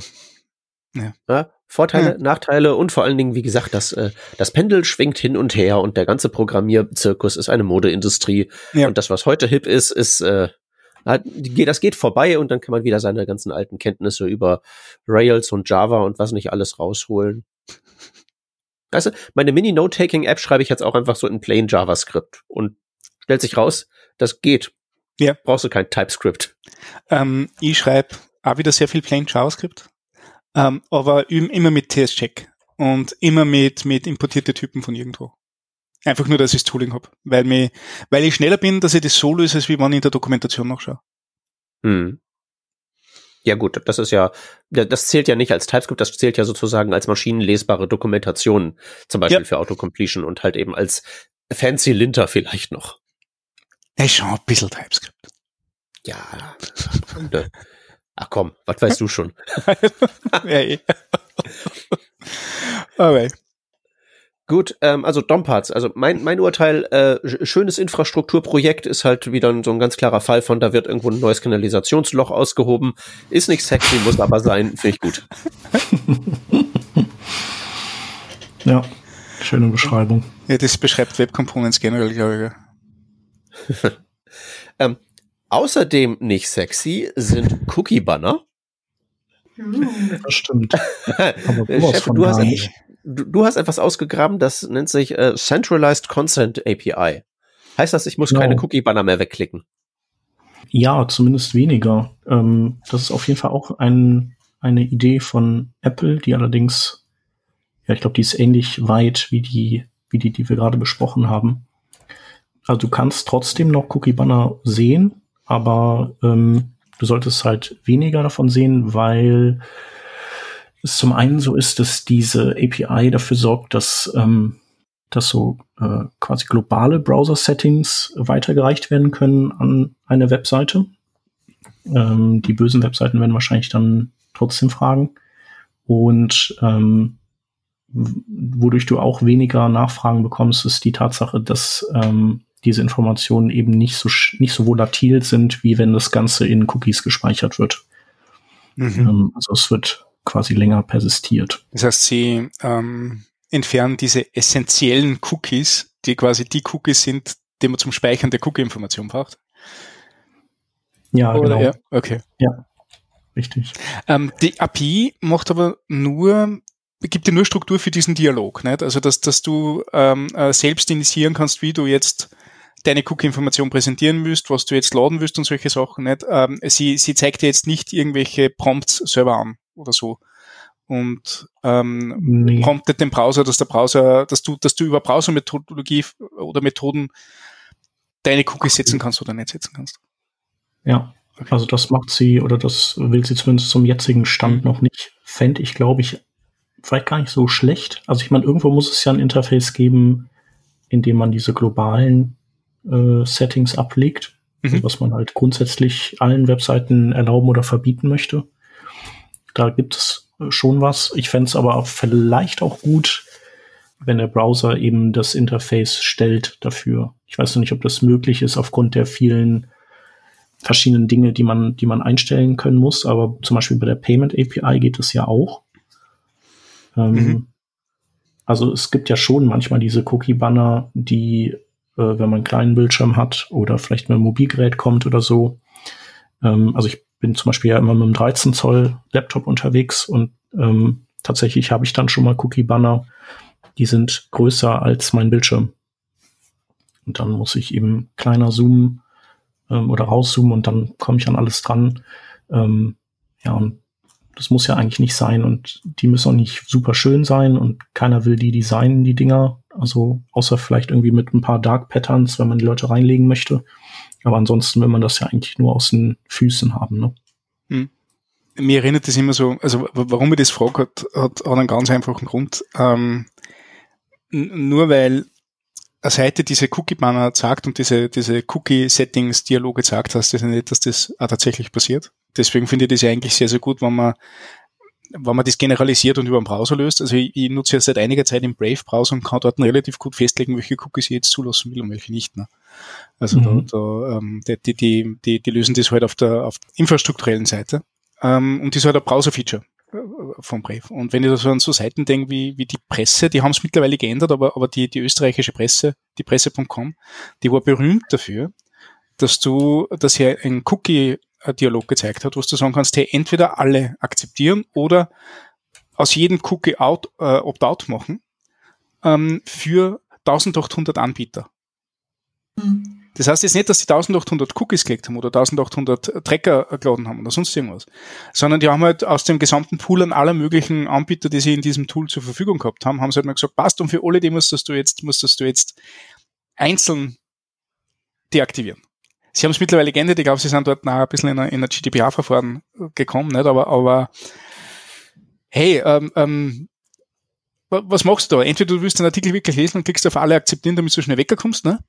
B: ja. ja. Vorteile, hm. Nachteile und vor allen Dingen, wie gesagt, das, äh, das Pendel schwingt hin und her und der ganze Programmierzirkus ist eine Modeindustrie. Ja. Und das, was heute hip ist, ist, äh, das geht vorbei und dann kann man wieder seine ganzen alten Kenntnisse über Rails und Java und was nicht alles rausholen. Weißt du, meine Mini-Note-Taking-App schreibe ich jetzt auch einfach so in plain JavaScript und stellt sich raus, das geht. Ja. Brauchst du kein TypeScript.
C: Ähm, ich schreibe auch wieder sehr viel plain JavaScript, ähm, aber immer mit TS-Check und immer mit, mit importierte Typen von irgendwo. Einfach nur, dass ich das Tooling habe, weil, mir, weil ich schneller bin, dass ich das so löse, als wie man in der Dokumentation noch schaue.
B: Hm. Ja gut, das ist ja, das zählt ja nicht als TypeScript, das zählt ja sozusagen als maschinenlesbare Dokumentation, zum Beispiel ja. für Autocompletion und halt eben als fancy Linter vielleicht noch.
C: Ja, schon ein bisschen TypeScript.
B: Ja. Ach komm, was weißt du schon? [laughs] ja, eh. [laughs] Okay. Gut, ähm, also Domparts, also mein, mein Urteil, äh, schönes Infrastrukturprojekt ist halt wieder so ein ganz klarer Fall von, da wird irgendwo ein neues Kanalisationsloch ausgehoben, ist nicht sexy, muss aber sein, finde ich gut. [laughs]
A: ja, schöne Beschreibung.
C: Ja, das beschreibt Web Components generell, glaube
B: ich. [laughs] ähm, außerdem nicht sexy sind Cookie-Banner.
A: Das stimmt. [laughs]
B: Aber Chef, du hast, du, du hast etwas ausgegraben, das nennt sich äh, Centralized Consent API. Heißt das, ich muss genau. keine Cookie-Banner mehr wegklicken?
A: Ja, zumindest weniger. Ähm, das ist auf jeden Fall auch ein, eine Idee von Apple, die allerdings, ja, ich glaube, die ist ähnlich weit wie die, wie die, die wir gerade besprochen haben. Also du kannst trotzdem noch Cookie-Banner sehen, aber ähm, du solltest halt weniger davon sehen, weil es zum einen so ist, dass diese API dafür sorgt, dass, ähm, dass so äh, quasi globale Browser-Settings weitergereicht werden können an eine Webseite. Ähm, die bösen Webseiten werden wahrscheinlich dann trotzdem fragen. Und ähm, wodurch du auch weniger Nachfragen bekommst, ist die Tatsache, dass ähm, diese Informationen eben nicht so nicht so volatil sind, wie wenn das Ganze in Cookies gespeichert wird. Mhm. Ähm, also es wird quasi länger persistiert.
C: Das heißt, sie ähm, entfernen diese essentiellen Cookies, die quasi die Cookies sind, die man zum Speichern der Cookie-Information braucht.
A: Ja, Oder, genau. Ja,
C: okay.
A: Ja, richtig.
C: Ähm, die API macht aber nur gibt dir nur Struktur für diesen Dialog, nicht? Also dass, dass du ähm, äh, selbst initiieren kannst, wie du jetzt deine Cookie-Information präsentieren willst, was du jetzt laden willst und solche Sachen nicht. Ähm, sie, sie zeigt dir jetzt nicht irgendwelche Prompts selber an oder so. Und ähm, nee. promptet den Browser, dass der Browser, dass du, dass du über Browser-Methodologie oder Methoden deine Cookies setzen kannst oder nicht setzen kannst.
A: Ja, okay. also das macht sie oder das will sie zumindest zum jetzigen Stand mhm. noch nicht. Fände ich, glaube ich, vielleicht gar nicht so schlecht. Also ich meine, irgendwo muss es ja ein Interface geben, in dem man diese globalen äh, Settings ablegt, mhm. also was man halt grundsätzlich allen Webseiten erlauben oder verbieten möchte. Da gibt es schon was. Ich fände es aber vielleicht auch gut, wenn der Browser eben das Interface stellt dafür. Ich weiß noch nicht, ob das möglich ist aufgrund der vielen verschiedenen Dinge, die man, die man einstellen können muss. Aber zum Beispiel bei der Payment API geht es ja auch. Ähm, mhm. Also es gibt ja schon manchmal diese Cookie-Banner, die, äh, wenn man einen kleinen Bildschirm hat oder vielleicht mit einem Mobilgerät kommt oder so. Ähm, also ich bin zum Beispiel ja immer mit einem 13 Zoll Laptop unterwegs und ähm, tatsächlich habe ich dann schon mal Cookie-Banner, die sind größer als mein Bildschirm. Und dann muss ich eben kleiner zoomen ähm, oder rauszoomen und dann komme ich an alles dran. Ähm, ja, und das muss ja eigentlich nicht sein und die müssen auch nicht super schön sein und keiner will die designen, die Dinger. Also außer vielleicht irgendwie mit ein paar Dark Patterns, wenn man die Leute reinlegen möchte. Aber ansonsten will man das ja eigentlich nur aus den Füßen haben. Ne? Hm.
C: Mir erinnert das immer so, also warum ich das frage, hat, hat, einen ganz einfachen Grund. Ähm, nur weil eine Seite diese Cookie-Banner sagt und diese, diese Cookie-Settings-Dialoge sagt, heißt das nicht, dass das auch tatsächlich passiert. Deswegen finde ich das ja eigentlich sehr, sehr gut, wenn man, wenn man das generalisiert und über den Browser löst. Also ich, ich nutze ja seit einiger Zeit den Brave-Browser und kann dort relativ gut festlegen, welche Cookies ich jetzt zulassen will und welche nicht. Ne? Also mhm. da, da ähm, die, die, die, die lösen das halt auf der, auf der infrastrukturellen Seite. Ähm, und das ist halt ein Browser-Feature vom Brief. Und wenn ich da so an so Seiten denke wie, wie die Presse, die haben es mittlerweile geändert, aber, aber die, die österreichische Presse, die Presse.com, die war berühmt dafür, dass du, dass hier ein Cookie-Dialog gezeigt hat, wo du sagen kannst, hey, entweder alle akzeptieren oder aus jedem Cookie out, äh, opt-out machen ähm, für 1800 Anbieter. Mhm. Das heißt jetzt nicht, dass sie 1800 Cookies gelegt haben oder 1800 Tracker geladen haben oder sonst irgendwas, sondern die haben halt aus dem gesamten Pool an aller möglichen Anbieter, die sie in diesem Tool zur Verfügung gehabt haben, haben sie halt mal gesagt, passt und für alle die musstest du jetzt, musstest du jetzt einzeln deaktivieren. Sie haben es mittlerweile geändert, ich glaube, sie sind dort nachher ein bisschen in ein, in ein GDPR-Verfahren gekommen, nicht? Aber, aber hey, ähm, ähm, was machst du da? Entweder du willst den Artikel wirklich lesen und klickst auf alle akzeptieren, damit du schnell wegkommst, ne?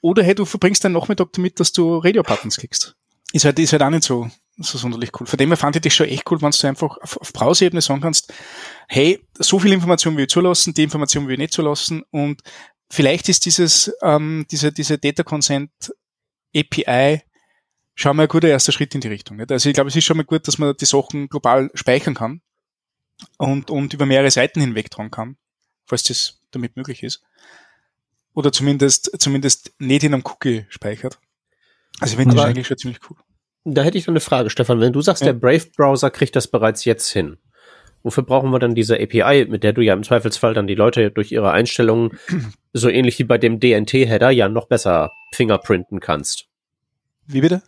C: Oder hey, du verbringst deinen Nachmittag damit, dass du Radio-Buttons klickst. Ist halt, ist halt auch nicht so, so sonderlich cool. Von dem her fand ich das schon echt cool, wenn du einfach auf, auf Browser-Ebene sagen kannst, hey, so viel Information will ich zulassen, die Information will ich nicht zulassen und vielleicht ist dieses, ähm, diese, diese Data Consent API schon mal ein guter erster Schritt in die Richtung. Nicht? Also ich glaube, es ist schon mal gut, dass man die Sachen global speichern kann und, und über mehrere Seiten hinweg tragen kann, falls das damit möglich ist oder zumindest, zumindest nicht in einem Cookie speichert. Also ich finde das eigentlich schon ziemlich cool.
B: Da hätte ich noch eine Frage, Stefan. Wenn du sagst, ja. der Brave-Browser kriegt das bereits jetzt hin, wofür brauchen wir dann diese API, mit der du ja im Zweifelsfall dann die Leute durch ihre Einstellungen [clears throat] so ähnlich wie bei dem DNT-Header ja noch besser fingerprinten kannst?
C: Wie bitte?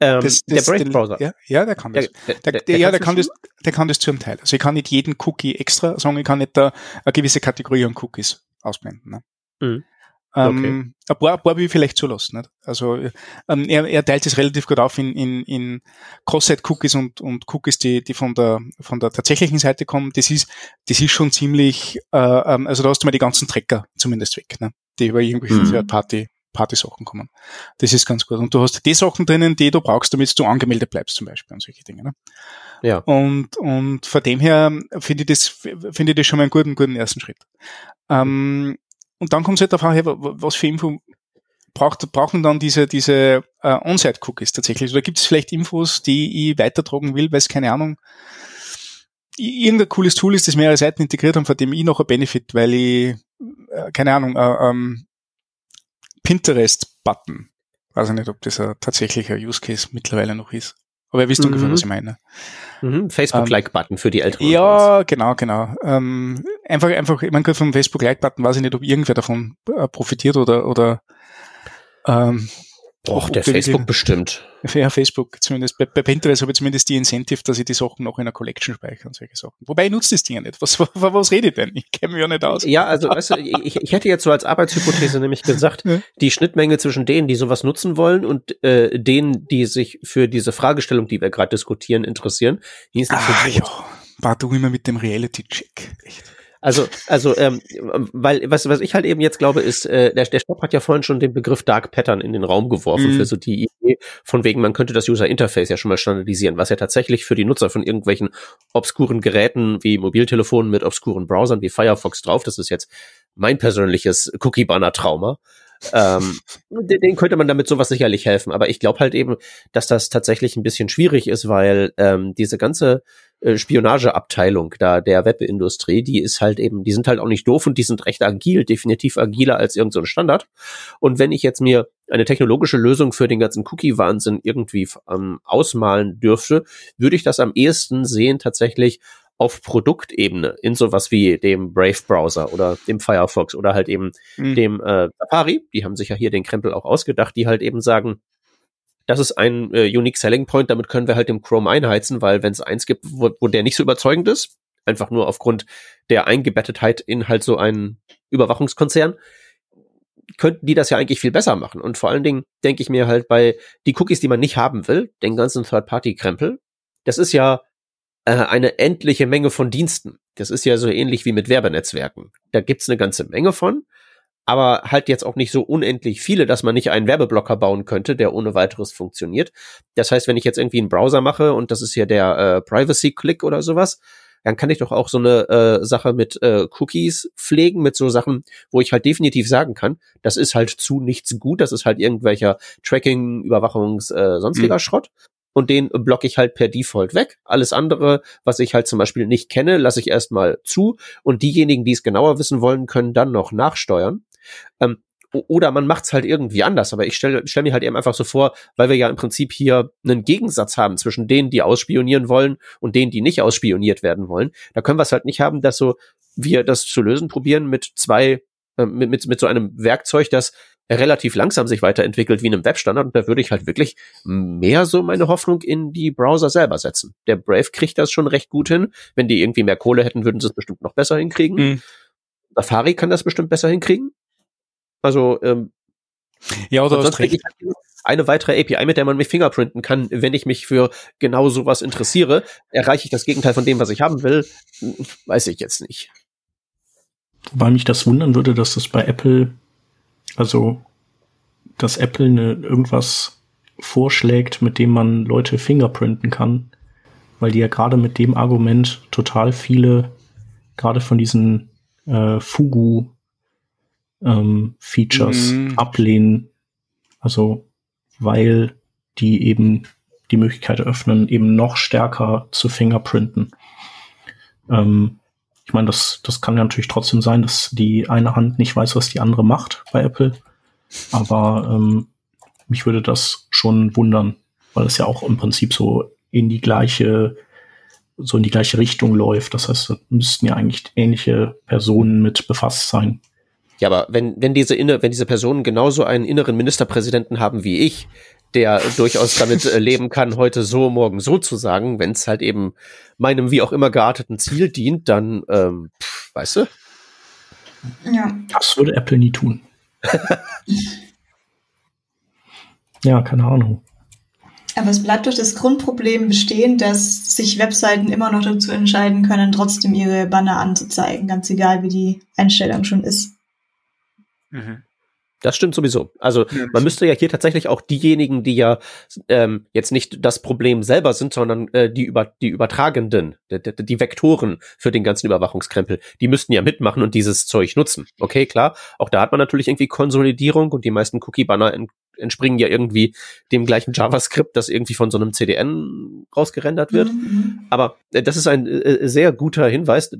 B: Ähm, das, das, der Brave-Browser.
C: Ja, ja, der kann das. Der, der, der, ja, der kann das, der kann das zum Teil. Also ich kann nicht jeden Cookie extra sagen, ich kann nicht da eine gewisse Kategorie an Cookies ausblenden. Ne? Mhm. Ähm, okay. ein, paar, ein paar will ich vielleicht zulassen. Nicht? Also ähm, er, er teilt es relativ gut auf in, in, in Cross-Site-Cookies und, und Cookies, die, die von der von der tatsächlichen Seite kommen. Das ist das ist schon ziemlich, äh, ähm, also da hast du mal die ganzen Tracker zumindest weg, ne? die über irgendwelche mhm. Party Party-Sachen kommen. Das ist ganz gut. Und du hast die Sachen drinnen, die du brauchst, damit du angemeldet bleibst zum Beispiel und solche Dinge. Ne? Ja. Und, und von dem her finde ich das, finde ich das schon mal einen guten, guten ersten Schritt. Ähm, und dann kommt es halt darauf an, was für Info braucht, brauchen dann diese, diese äh, On-Site-Cookies tatsächlich? Oder gibt es vielleicht Infos, die ich weitertragen will, weil es keine Ahnung, irgendein cooles Tool ist, das mehrere Seiten integriert haben, von dem ich noch ein Benefit, weil ich, äh, keine Ahnung, äh, ähm, Pinterest-Button, weiß ich nicht, ob das ein tatsächlicher Use Case mittlerweile noch ist. Aber ihr wisst mhm. ungefähr, was ich meine.
B: Mhm, Facebook-Like-Button für die Älteren.
C: Ja, genau, genau. Ähm, einfach, einfach, ich meine, vom Facebook-Like-Button weiß ich nicht, ob irgendwer davon äh, profitiert oder, oder
B: ähm, Och, der Facebook bestimmt.
C: Ja, Facebook zumindest. Bei, bei Pinterest habe ich zumindest die Incentive, dass ich die Sachen noch in einer Collection speichere und solche Sachen. Wobei ich nutze das Ding ja nicht. Was, [laughs] was, was rede ich denn? Ich kenne mich ja nicht aus.
B: Ja, also weißt du, ich, ich hätte jetzt so als Arbeitshypothese [laughs] nämlich gesagt, die Schnittmenge zwischen denen, die sowas nutzen wollen und äh, denen, die sich für diese Fragestellung, die wir gerade diskutieren, interessieren, die ist nicht
C: ah, so ja. War du immer mit dem Reality-Check. Echt.
B: Also, also, ähm, weil was, was ich halt eben jetzt glaube, ist, äh, der, der Stopp hat ja vorhin schon den Begriff Dark Pattern in den Raum geworfen mhm. für so die Idee, von wegen, man könnte das User Interface ja schon mal standardisieren, was ja tatsächlich für die Nutzer von irgendwelchen obskuren Geräten wie Mobiltelefonen mit obskuren Browsern wie Firefox drauf, das ist jetzt mein persönliches Cookie-Banner-Trauma. ähm, [laughs] den könnte man damit sowas sicherlich helfen. Aber ich glaube halt eben, dass das tatsächlich ein bisschen schwierig ist, weil ähm, diese ganze Spionageabteilung da der Webindustrie, die ist halt eben, die sind halt auch nicht doof und die sind recht agil, definitiv agiler als irgendein so Standard. Und wenn ich jetzt mir eine technologische Lösung für den ganzen Cookie-Wahnsinn irgendwie ähm, ausmalen dürfte, würde ich das am ehesten sehen tatsächlich auf Produktebene in sowas wie dem Brave-Browser oder dem Firefox oder halt eben mhm. dem äh, Safari. Die haben sich ja hier den Krempel auch ausgedacht, die halt eben sagen, das ist ein äh, Unique Selling Point, damit können wir halt dem Chrome einheizen, weil wenn es eins gibt, wo, wo der nicht so überzeugend ist, einfach nur aufgrund der Eingebettetheit in halt so einen Überwachungskonzern, könnten die das ja eigentlich viel besser machen. Und vor allen Dingen denke ich mir halt bei die Cookies, die man nicht haben will, den ganzen Third-Party-Krempel, das ist ja äh, eine endliche Menge von Diensten. Das ist ja so ähnlich wie mit Werbenetzwerken. Da gibt's eine ganze Menge von, aber halt jetzt auch nicht so unendlich viele, dass man nicht einen Werbeblocker bauen könnte, der ohne weiteres funktioniert. Das heißt, wenn ich jetzt irgendwie einen Browser mache und das ist hier der äh, Privacy-Click oder sowas, dann kann ich doch auch so eine äh, Sache mit äh, Cookies pflegen, mit so Sachen, wo ich halt definitiv sagen kann, das ist halt zu nichts gut, das ist halt irgendwelcher Tracking, Überwachungs, äh, sonstiger mhm. Schrott. Und den blocke ich halt per Default weg. Alles andere, was ich halt zum Beispiel nicht kenne, lasse ich erstmal zu. Und diejenigen, die es genauer wissen wollen, können dann noch nachsteuern. Ähm, oder man macht es halt irgendwie anders. Aber ich stelle stell mir halt eben einfach so vor, weil wir ja im Prinzip hier einen Gegensatz haben zwischen denen, die ausspionieren wollen und denen, die nicht ausspioniert werden wollen. Da können wir es halt nicht haben, dass so wir das zu lösen probieren mit zwei, äh, mit, mit, mit so einem Werkzeug, das relativ langsam sich weiterentwickelt wie einem Webstandard. Und da würde ich halt wirklich mehr so meine Hoffnung in die Browser selber setzen. Der Brave kriegt das schon recht gut hin. Wenn die irgendwie mehr Kohle hätten, würden sie es bestimmt noch besser hinkriegen. Mhm. Safari kann das bestimmt besser hinkriegen. Also ähm,
C: ja, oder sonst recht.
B: Halt eine weitere API, mit der man mich fingerprinten kann, wenn ich mich für genau sowas interessiere. Erreiche ich das Gegenteil von dem, was ich haben will? Weiß ich jetzt nicht.
A: Wobei mich das wundern würde, dass das bei Apple, also dass Apple eine, irgendwas vorschlägt, mit dem man Leute fingerprinten kann, weil die ja gerade mit dem Argument total viele, gerade von diesen äh, Fugu ähm, Features mhm. ablehnen. Also weil die eben die Möglichkeit eröffnen, eben noch stärker zu fingerprinten. Ähm, ich meine, das, das kann ja natürlich trotzdem sein, dass die eine Hand nicht weiß, was die andere macht bei Apple. Aber ähm, mich würde das schon wundern, weil es ja auch im Prinzip so in die gleiche, so in die gleiche Richtung läuft. Das heißt, da müssten ja eigentlich ähnliche Personen mit befasst sein.
B: Ja, aber wenn, wenn diese inne, wenn diese Personen genauso einen inneren Ministerpräsidenten haben wie ich, der durchaus damit äh, leben kann, heute so, morgen so zu sagen, wenn es halt eben meinem wie auch immer gearteten Ziel dient, dann, ähm, pff, weißt du?
A: Ja. Das würde Apple nie tun. [laughs] ja, keine Ahnung.
E: Aber es bleibt doch das Grundproblem bestehen, dass sich Webseiten immer noch dazu entscheiden können, trotzdem ihre Banner anzuzeigen, ganz egal wie die Einstellung schon ist.
B: Mhm. Das stimmt sowieso. Also man müsste ja hier tatsächlich auch diejenigen, die ja ähm, jetzt nicht das Problem selber sind, sondern äh, die über die Übertragenden, die, die Vektoren für den ganzen Überwachungskrempel, die müssten ja mitmachen und dieses Zeug nutzen. Okay, klar. Auch da hat man natürlich irgendwie Konsolidierung und die meisten Cookie-Banner entspringen ja irgendwie dem gleichen JavaScript, das irgendwie von so einem CDN rausgerendert wird. Mhm. Aber äh, das ist ein äh, sehr guter Hinweis.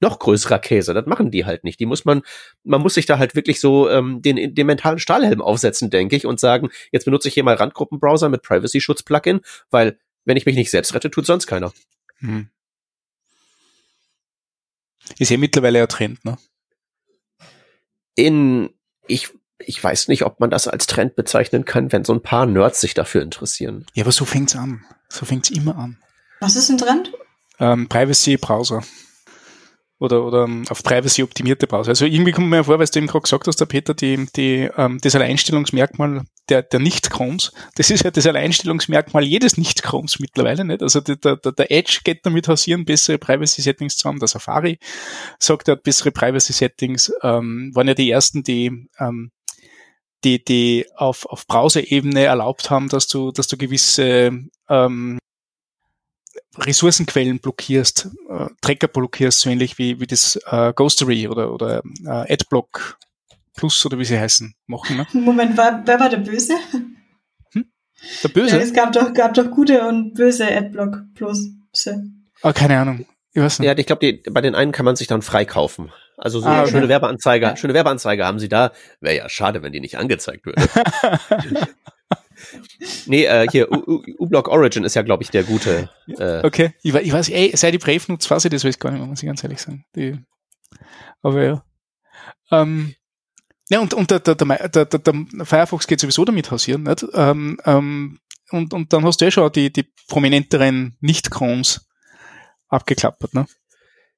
B: Noch größerer Käse, das machen die halt nicht. Die muss man, man muss sich da halt wirklich so ähm, den, den mentalen Stahlhelm aufsetzen, denke ich, und sagen, jetzt benutze ich hier mal Randgruppenbrowser mit Privacy-Schutz-Plugin, weil wenn ich mich nicht selbst rette, tut sonst keiner. Hm.
C: Ist ja mittlerweile ein Trend, ne?
B: In, ich ich weiß nicht, ob man das als Trend bezeichnen kann, wenn so ein paar Nerds sich dafür interessieren.
C: Ja, aber so fängt's an. So fängt's immer an.
E: Was ist ein Trend?
C: Ähm, Privacy-Browser. Oder, oder um, ähm, auf Privacy optimierte Browser. Also irgendwie kommt mir vor, weil du eben gerade gesagt hast, der Peter, die, die, ähm, das Alleinstellungsmerkmal der, der Nicht-Chromes, das ist ja das Alleinstellungsmerkmal jedes Nicht-Chromes mittlerweile, nicht? Also der, der, der Edge geht damit hausieren, bessere Privacy-Settings zu haben. Der Safari sagt, er hat bessere Privacy-Settings, ähm, waren ja die ersten, die ähm, die, die auf, auf Browser-Ebene erlaubt haben, dass du, dass du gewisse ähm, Ressourcenquellen blockierst, äh, Tracker blockierst, so ähnlich wie, wie das äh, Ghostery oder, oder äh, Adblock Plus oder wie sie heißen, machen. Ne?
E: Moment, war, wer war der Böse?
C: Hm? Der Böse?
E: Ja, es gab doch, gab doch gute und böse Adblock Plus.
C: Ah, keine Ahnung.
B: Ja, ich glaube, bei den einen kann man sich dann freikaufen. Also so ah, okay. schöne Werbeanzeige, ja. schöne Werbeanzeige haben sie da. Wäre ja schade, wenn die nicht angezeigt würde. [laughs] nee, äh, hier, U-Block Origin ist ja, glaube ich, der gute.
C: Äh, okay, ich, ich weiß, ey, seit die Brave nutzt, weiß ich das weiß ich gar nicht mehr, muss ich ganz ehrlich sagen. Die, aber ja. Ähm, ja, und, und der, der, der, der, der Firefox geht sowieso damit hausieren, nicht? Ähm, ähm, und, und dann hast du ja schon die, die prominenteren Nicht-Chromes abgeklappert, ne?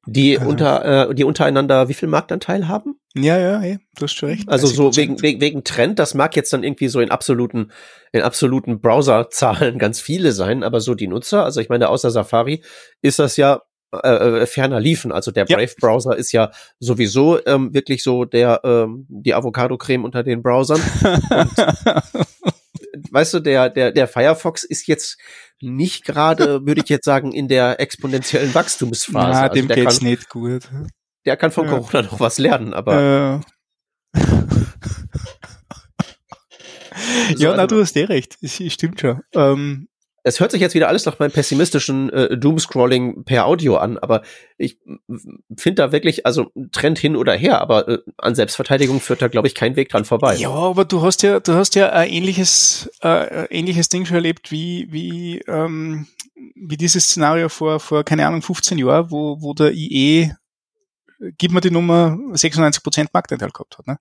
B: Die
C: Also-
B: unter, äh, die untereinander wie viel Marktanteil haben?
C: Ja, ja, ey, du hast schon recht.
B: Also so
C: 30%.
B: wegen, wegen, wegen Trend, das mag jetzt dann irgendwie so in absoluten, in absoluten Browserzahlen [laughs] ganz viele sein, aber so die Nutzer, also ich meine, außer Safari ist das ja äh, äh, ferner liefen. Also der
C: Ja.
B: Brave-Browser ist ja sowieso ähm, wirklich so der ähm, die Avocado-Creme unter den Browsern. [laughs] weißt du, der, der, der Firefox ist jetzt nicht gerade, [laughs] würde ich jetzt sagen, in der exponentiellen Wachstumsphase.
C: Na,
B: Also
C: dem
B: der,
C: geht's
B: kann,
C: nicht gut.
B: der kann von
C: Ja.
B: Corona noch was lernen, aber
C: Äh, ja, [laughs] na,
B: also-
C: du hast eh recht. Stimmt schon. Ähm,
B: es hört sich jetzt wieder alles nach meinem pessimistischen äh, Doomscrolling per Audio an, aber ich finde da wirklich, also Trend hin oder her, aber äh, an Selbstverteidigung führt da, glaube ich, kein Weg dran vorbei.
C: ja, aber du hast ja, du hast ja ein ähnliches, äh, ähnliches Ding schon erlebt wie, wie, ähm, wie dieses Szenario vor, vor, keine Ahnung, 15 Jahren, wo, wo der IE, äh, gib mir die Nummer, 96% Marktanteil gehabt hat, ne?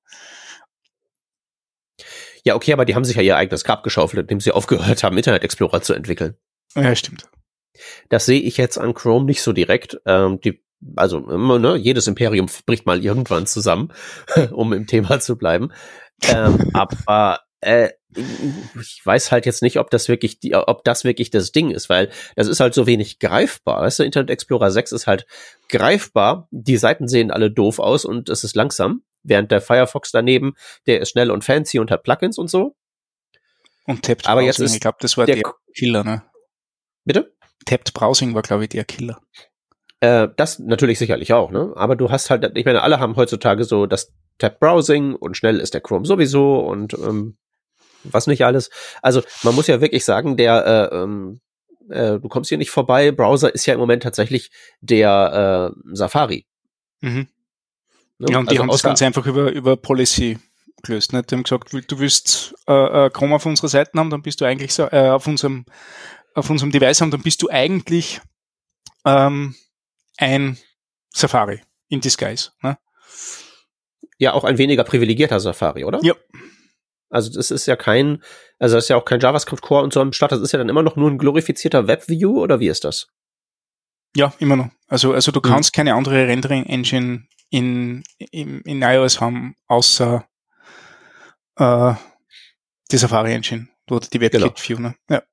B: Ja, okay, aber die haben sich ja ihr eigenes Grab geschaufelt, indem sie aufgehört haben, Internet Explorer zu entwickeln.
C: Ja, stimmt.
B: Das sehe ich jetzt an Chrome nicht so direkt. Ähm, die, also immer, ne, jedes Imperium bricht mal irgendwann zusammen, [laughs] um im Thema zu bleiben. Ähm, [laughs] aber äh, ich weiß halt jetzt nicht, ob das wirklich die, ob das wirklich das Ding ist, weil das ist halt so wenig greifbar. Weißt du, Internet Explorer 6 ist halt greifbar. Die Seiten sehen alle doof aus und es ist langsam. Während der Firefox daneben, der ist schnell und fancy und hat Plugins und so.
C: Und Tapped
B: Aber jetzt
C: Browsing,
B: ist
C: ich glaube, das war
B: der
C: der, Killer, ne?
B: Bitte?
C: Tapped Browsing war, glaube ich, der Killer.
B: Äh, das natürlich sicherlich auch, ne? Aber du hast halt, ich meine, alle haben heutzutage so das Tab Browsing und schnell ist der Chrome sowieso und ähm, was nicht alles. Also man muss ja wirklich sagen, der äh, ähm, äh, du kommst hier nicht vorbei. Browser ist ja im Moment tatsächlich der äh, Safari.
C: Mhm.
B: Ne?
C: Ja, und die
B: Also
C: haben das Ganze einfach über, über Policy gelöst. Ne? Die haben gesagt, du willst äh, äh, Chrome auf unserer Seite haben, dann bist du eigentlich so, äh, auf unserem auf unserem Device haben, dann bist du eigentlich ähm, ein Safari in Disguise. Ne?
B: ja auch ein weniger privilegierter Safari, oder?
C: Ja.
B: Also das ist ja kein, also das ist ja auch kein JavaScript Core und so am Start. Das ist ja dann immer noch nur ein glorifizierter WebView oder wie ist das?
C: Ja, immer noch. Also, also du
B: Mhm.
C: kannst keine andere Rendering-Engine in, in, in iOS haben, außer äh, die Safari-Engine oder die
B: Genau.
C: WebKit-View. Ne? Ja.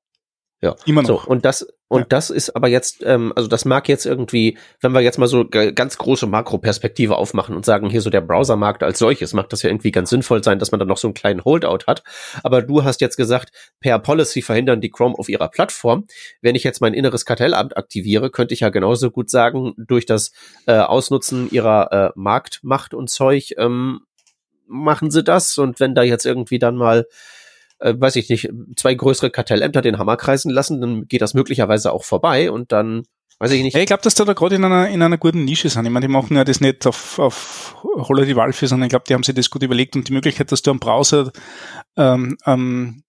B: Ja.
C: Immer
B: So,
C: noch.
B: und das, und
C: Ja.
B: das ist aber jetzt, ähm, also das mag jetzt irgendwie, wenn wir jetzt mal so ganz große Makroperspektive aufmachen und sagen, hier so der Browsermarkt als solches, macht das ja irgendwie ganz sinnvoll sein, dass man dann noch so einen kleinen Holdout hat. Aber du hast jetzt gesagt, per Policy verhindern die Chrome auf ihrer Plattform. Wenn ich jetzt mein inneres Kartellamt aktiviere, könnte ich ja genauso gut sagen, durch das äh, Ausnutzen ihrer äh, Marktmacht und Zeug, ähm, machen sie das. Und wenn da jetzt irgendwie dann mal äh, weiß ich nicht, zwei größere Kartellämter den Hammer kreisen lassen, dann geht das möglicherweise auch vorbei und dann, weiß ich nicht.
C: Ja, ich glaube, dass da, da gerade in einer, in einer guten Nische sind. Ich meine, die machen ja das nicht auf, auf Holla die Waldfee, sondern ich glaube, die haben sich das gut überlegt und die Möglichkeit, dass du einen Browser ähm, ähm,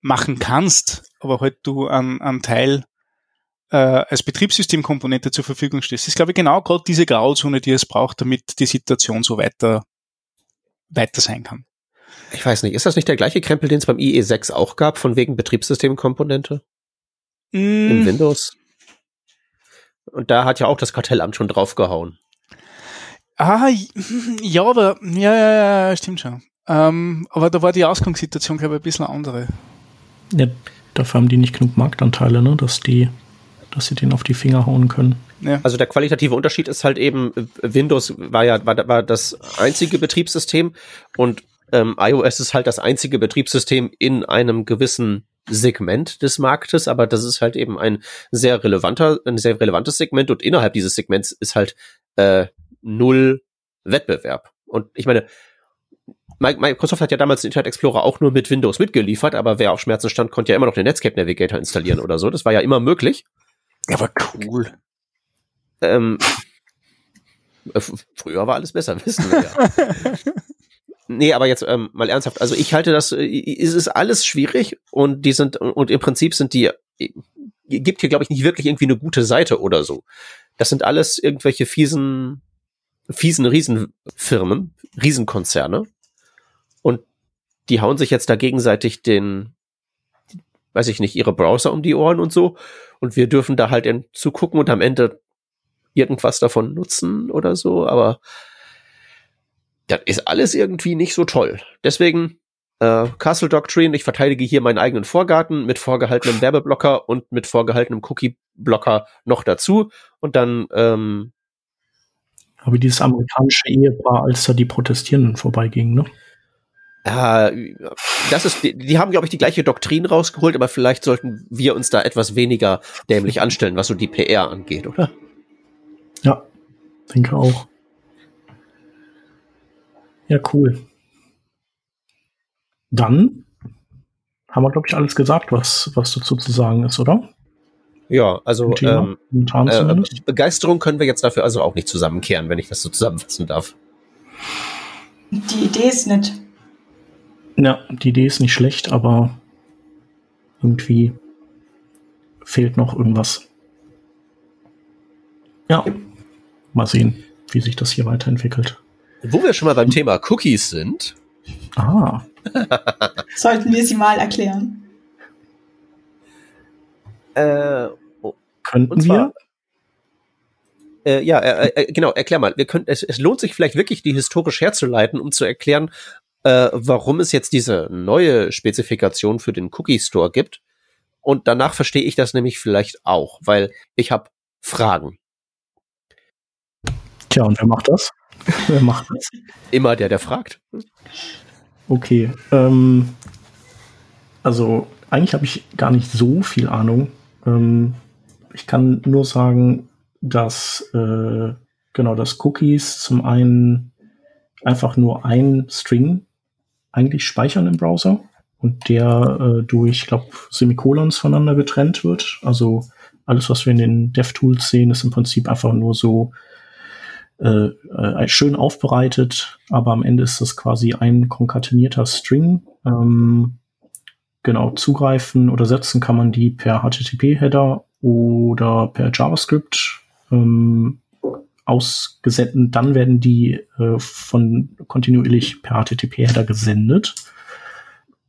C: machen kannst, aber halt du an, an Teil äh, als Betriebssystemkomponente zur Verfügung stehst. Das ist, glaube ich, genau gerade diese Grauzone, die es braucht, damit die Situation so weiter, weiter sein kann.
B: Ich weiß nicht, ist das nicht der gleiche Krempel, den es beim IE6 auch gab, von wegen Betriebssystemkomponente in
C: Mm,
B: Windows? Und da hat ja auch das Kartellamt schon draufgehauen.
C: Ah, [laughs] ja, aber, ja, ja, ja, stimmt schon. Ähm, aber da war die Ausgangssituation, glaube ich, ein bisschen andere.
A: Ja, dafür haben die nicht genug Marktanteile, ne, dass die, dass sie den auf die Finger hauen können.
C: Ja.
B: Also der qualitative Unterschied ist halt eben, äh, Windows war ja war, war das einzige Betriebssystem und ähm, iOS ist halt das einzige Betriebssystem in einem gewissen Segment des Marktes, aber das ist halt eben ein sehr relevanter, ein sehr relevantes Segment und innerhalb dieses Segments ist halt äh, null Wettbewerb. Und ich meine, Mi- Microsoft hat ja damals den Internet Explorer auch nur mit Windows mitgeliefert, aber wer auf Schmerzen stand, konnte ja immer noch den Netscape Navigator installieren oder so. Das war ja immer möglich.
C: Aber cool.
B: Ähm, äh, früher war alles besser, [laughs] wissen wir ja. [laughs] nee, aber jetzt ähm, mal ernsthaft. Also ich halte das, äh, es ist alles schwierig und die sind, und im Prinzip sind die, gibt hier, glaube ich, nicht wirklich irgendwie eine gute Seite oder so. Das sind alles irgendwelche fiesen, fiesen Riesenfirmen, Riesenkonzerne. Und die hauen sich jetzt da gegenseitig den, weiß ich nicht, ihre Browser um die Ohren und so. Und wir dürfen da halt zugucken und am Ende irgendwas davon nutzen oder so, aber das ist alles irgendwie nicht so toll. Deswegen äh, Castle Doctrine, ich verteidige hier meinen eigenen Vorgarten mit vorgehaltenem Werbeblocker und mit vorgehaltenem Cookie-Blocker noch dazu und dann ähm,
A: aber dieses amerikanische Ehepaar, als da die Protestierenden vorbeigingen, ne?
B: Ja, das ist, die, die haben, glaube ich, die gleiche Doktrin rausgeholt, aber vielleicht sollten wir uns da etwas weniger dämlich anstellen, was so die PR angeht, oder?
A: Ja, denke auch. Ja, cool. Dann haben wir, glaube ich, alles gesagt, was, was dazu zu sagen ist, oder?
B: Ja, also ähm, äh, Begeisterung können wir jetzt dafür also auch nicht zusammenkehren, wenn ich das so zusammenfassen darf.
E: Die Idee ist nett.
A: Ja, die Idee ist nicht schlecht, aber irgendwie fehlt noch irgendwas. Ja, mal sehen, wie sich das hier weiterentwickelt.
B: Wo wir schon mal beim Thema Cookies sind.
A: Ah. [laughs]
E: Sollten wir sie mal erklären.
B: Äh,
A: oh. Könnten zwar,
B: wir? Äh, ja, äh, äh, genau, erklär mal. Wir können, es, es lohnt sich vielleicht wirklich, die historisch herzuleiten, um zu erklären, äh, warum es jetzt diese neue Spezifikation für den Cookie Store gibt. Und danach verstehe ich das nämlich vielleicht auch, weil ich habe Fragen.
A: Tja, und wer macht das? [laughs] wer macht das?
B: Immer der, der fragt.
A: Okay. Ähm, also eigentlich habe ich gar nicht so viel Ahnung. Ähm, ich kann nur sagen, dass äh, genau das Cookies zum einen einfach nur ein String eigentlich speichern im Browser und der äh, durch, ich glaube, Semikolons voneinander getrennt wird. Also alles, was wir in den DevTools sehen, ist im Prinzip einfach nur so äh, äh, schön aufbereitet, aber am Ende ist das quasi ein konkatenierter String. Ähm, genau, zugreifen oder setzen kann man die per HTTP-Header oder per JavaScript ähm, ausgesendet. Dann werden die äh, von kontinuierlich per HTTP-Header gesendet.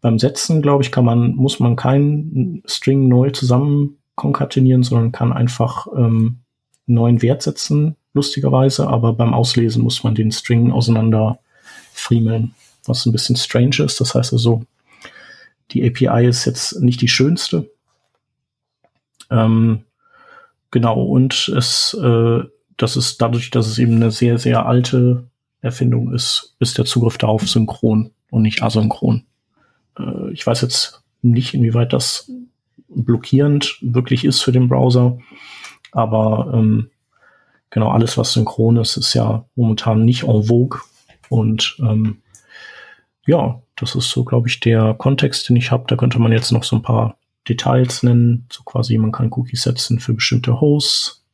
A: Beim Setzen, glaube ich, kann man, muss man keinen String neu zusammen konkatenieren, sondern kann einfach ähm, neuen Wert setzen, lustigerweise. Aber beim Auslesen muss man den String auseinander friemeln, was ein bisschen strange ist. Das heißt also, die API ist jetzt nicht die schönste. Ähm, genau, und es, äh, das ist dadurch, dass es eben eine sehr, sehr alte Erfindung ist, ist der Zugriff darauf synchron und nicht asynchron. Äh, ich weiß jetzt nicht, inwieweit das blockierend wirklich ist für den Browser, aber ähm, genau alles, was synchron ist, ist ja momentan nicht en vogue und ähm, ja, das ist so, glaube ich, der Kontext, den ich habe. Da könnte man jetzt noch so ein paar Details nennen. So quasi, man kann Cookies setzen für bestimmte Hosts.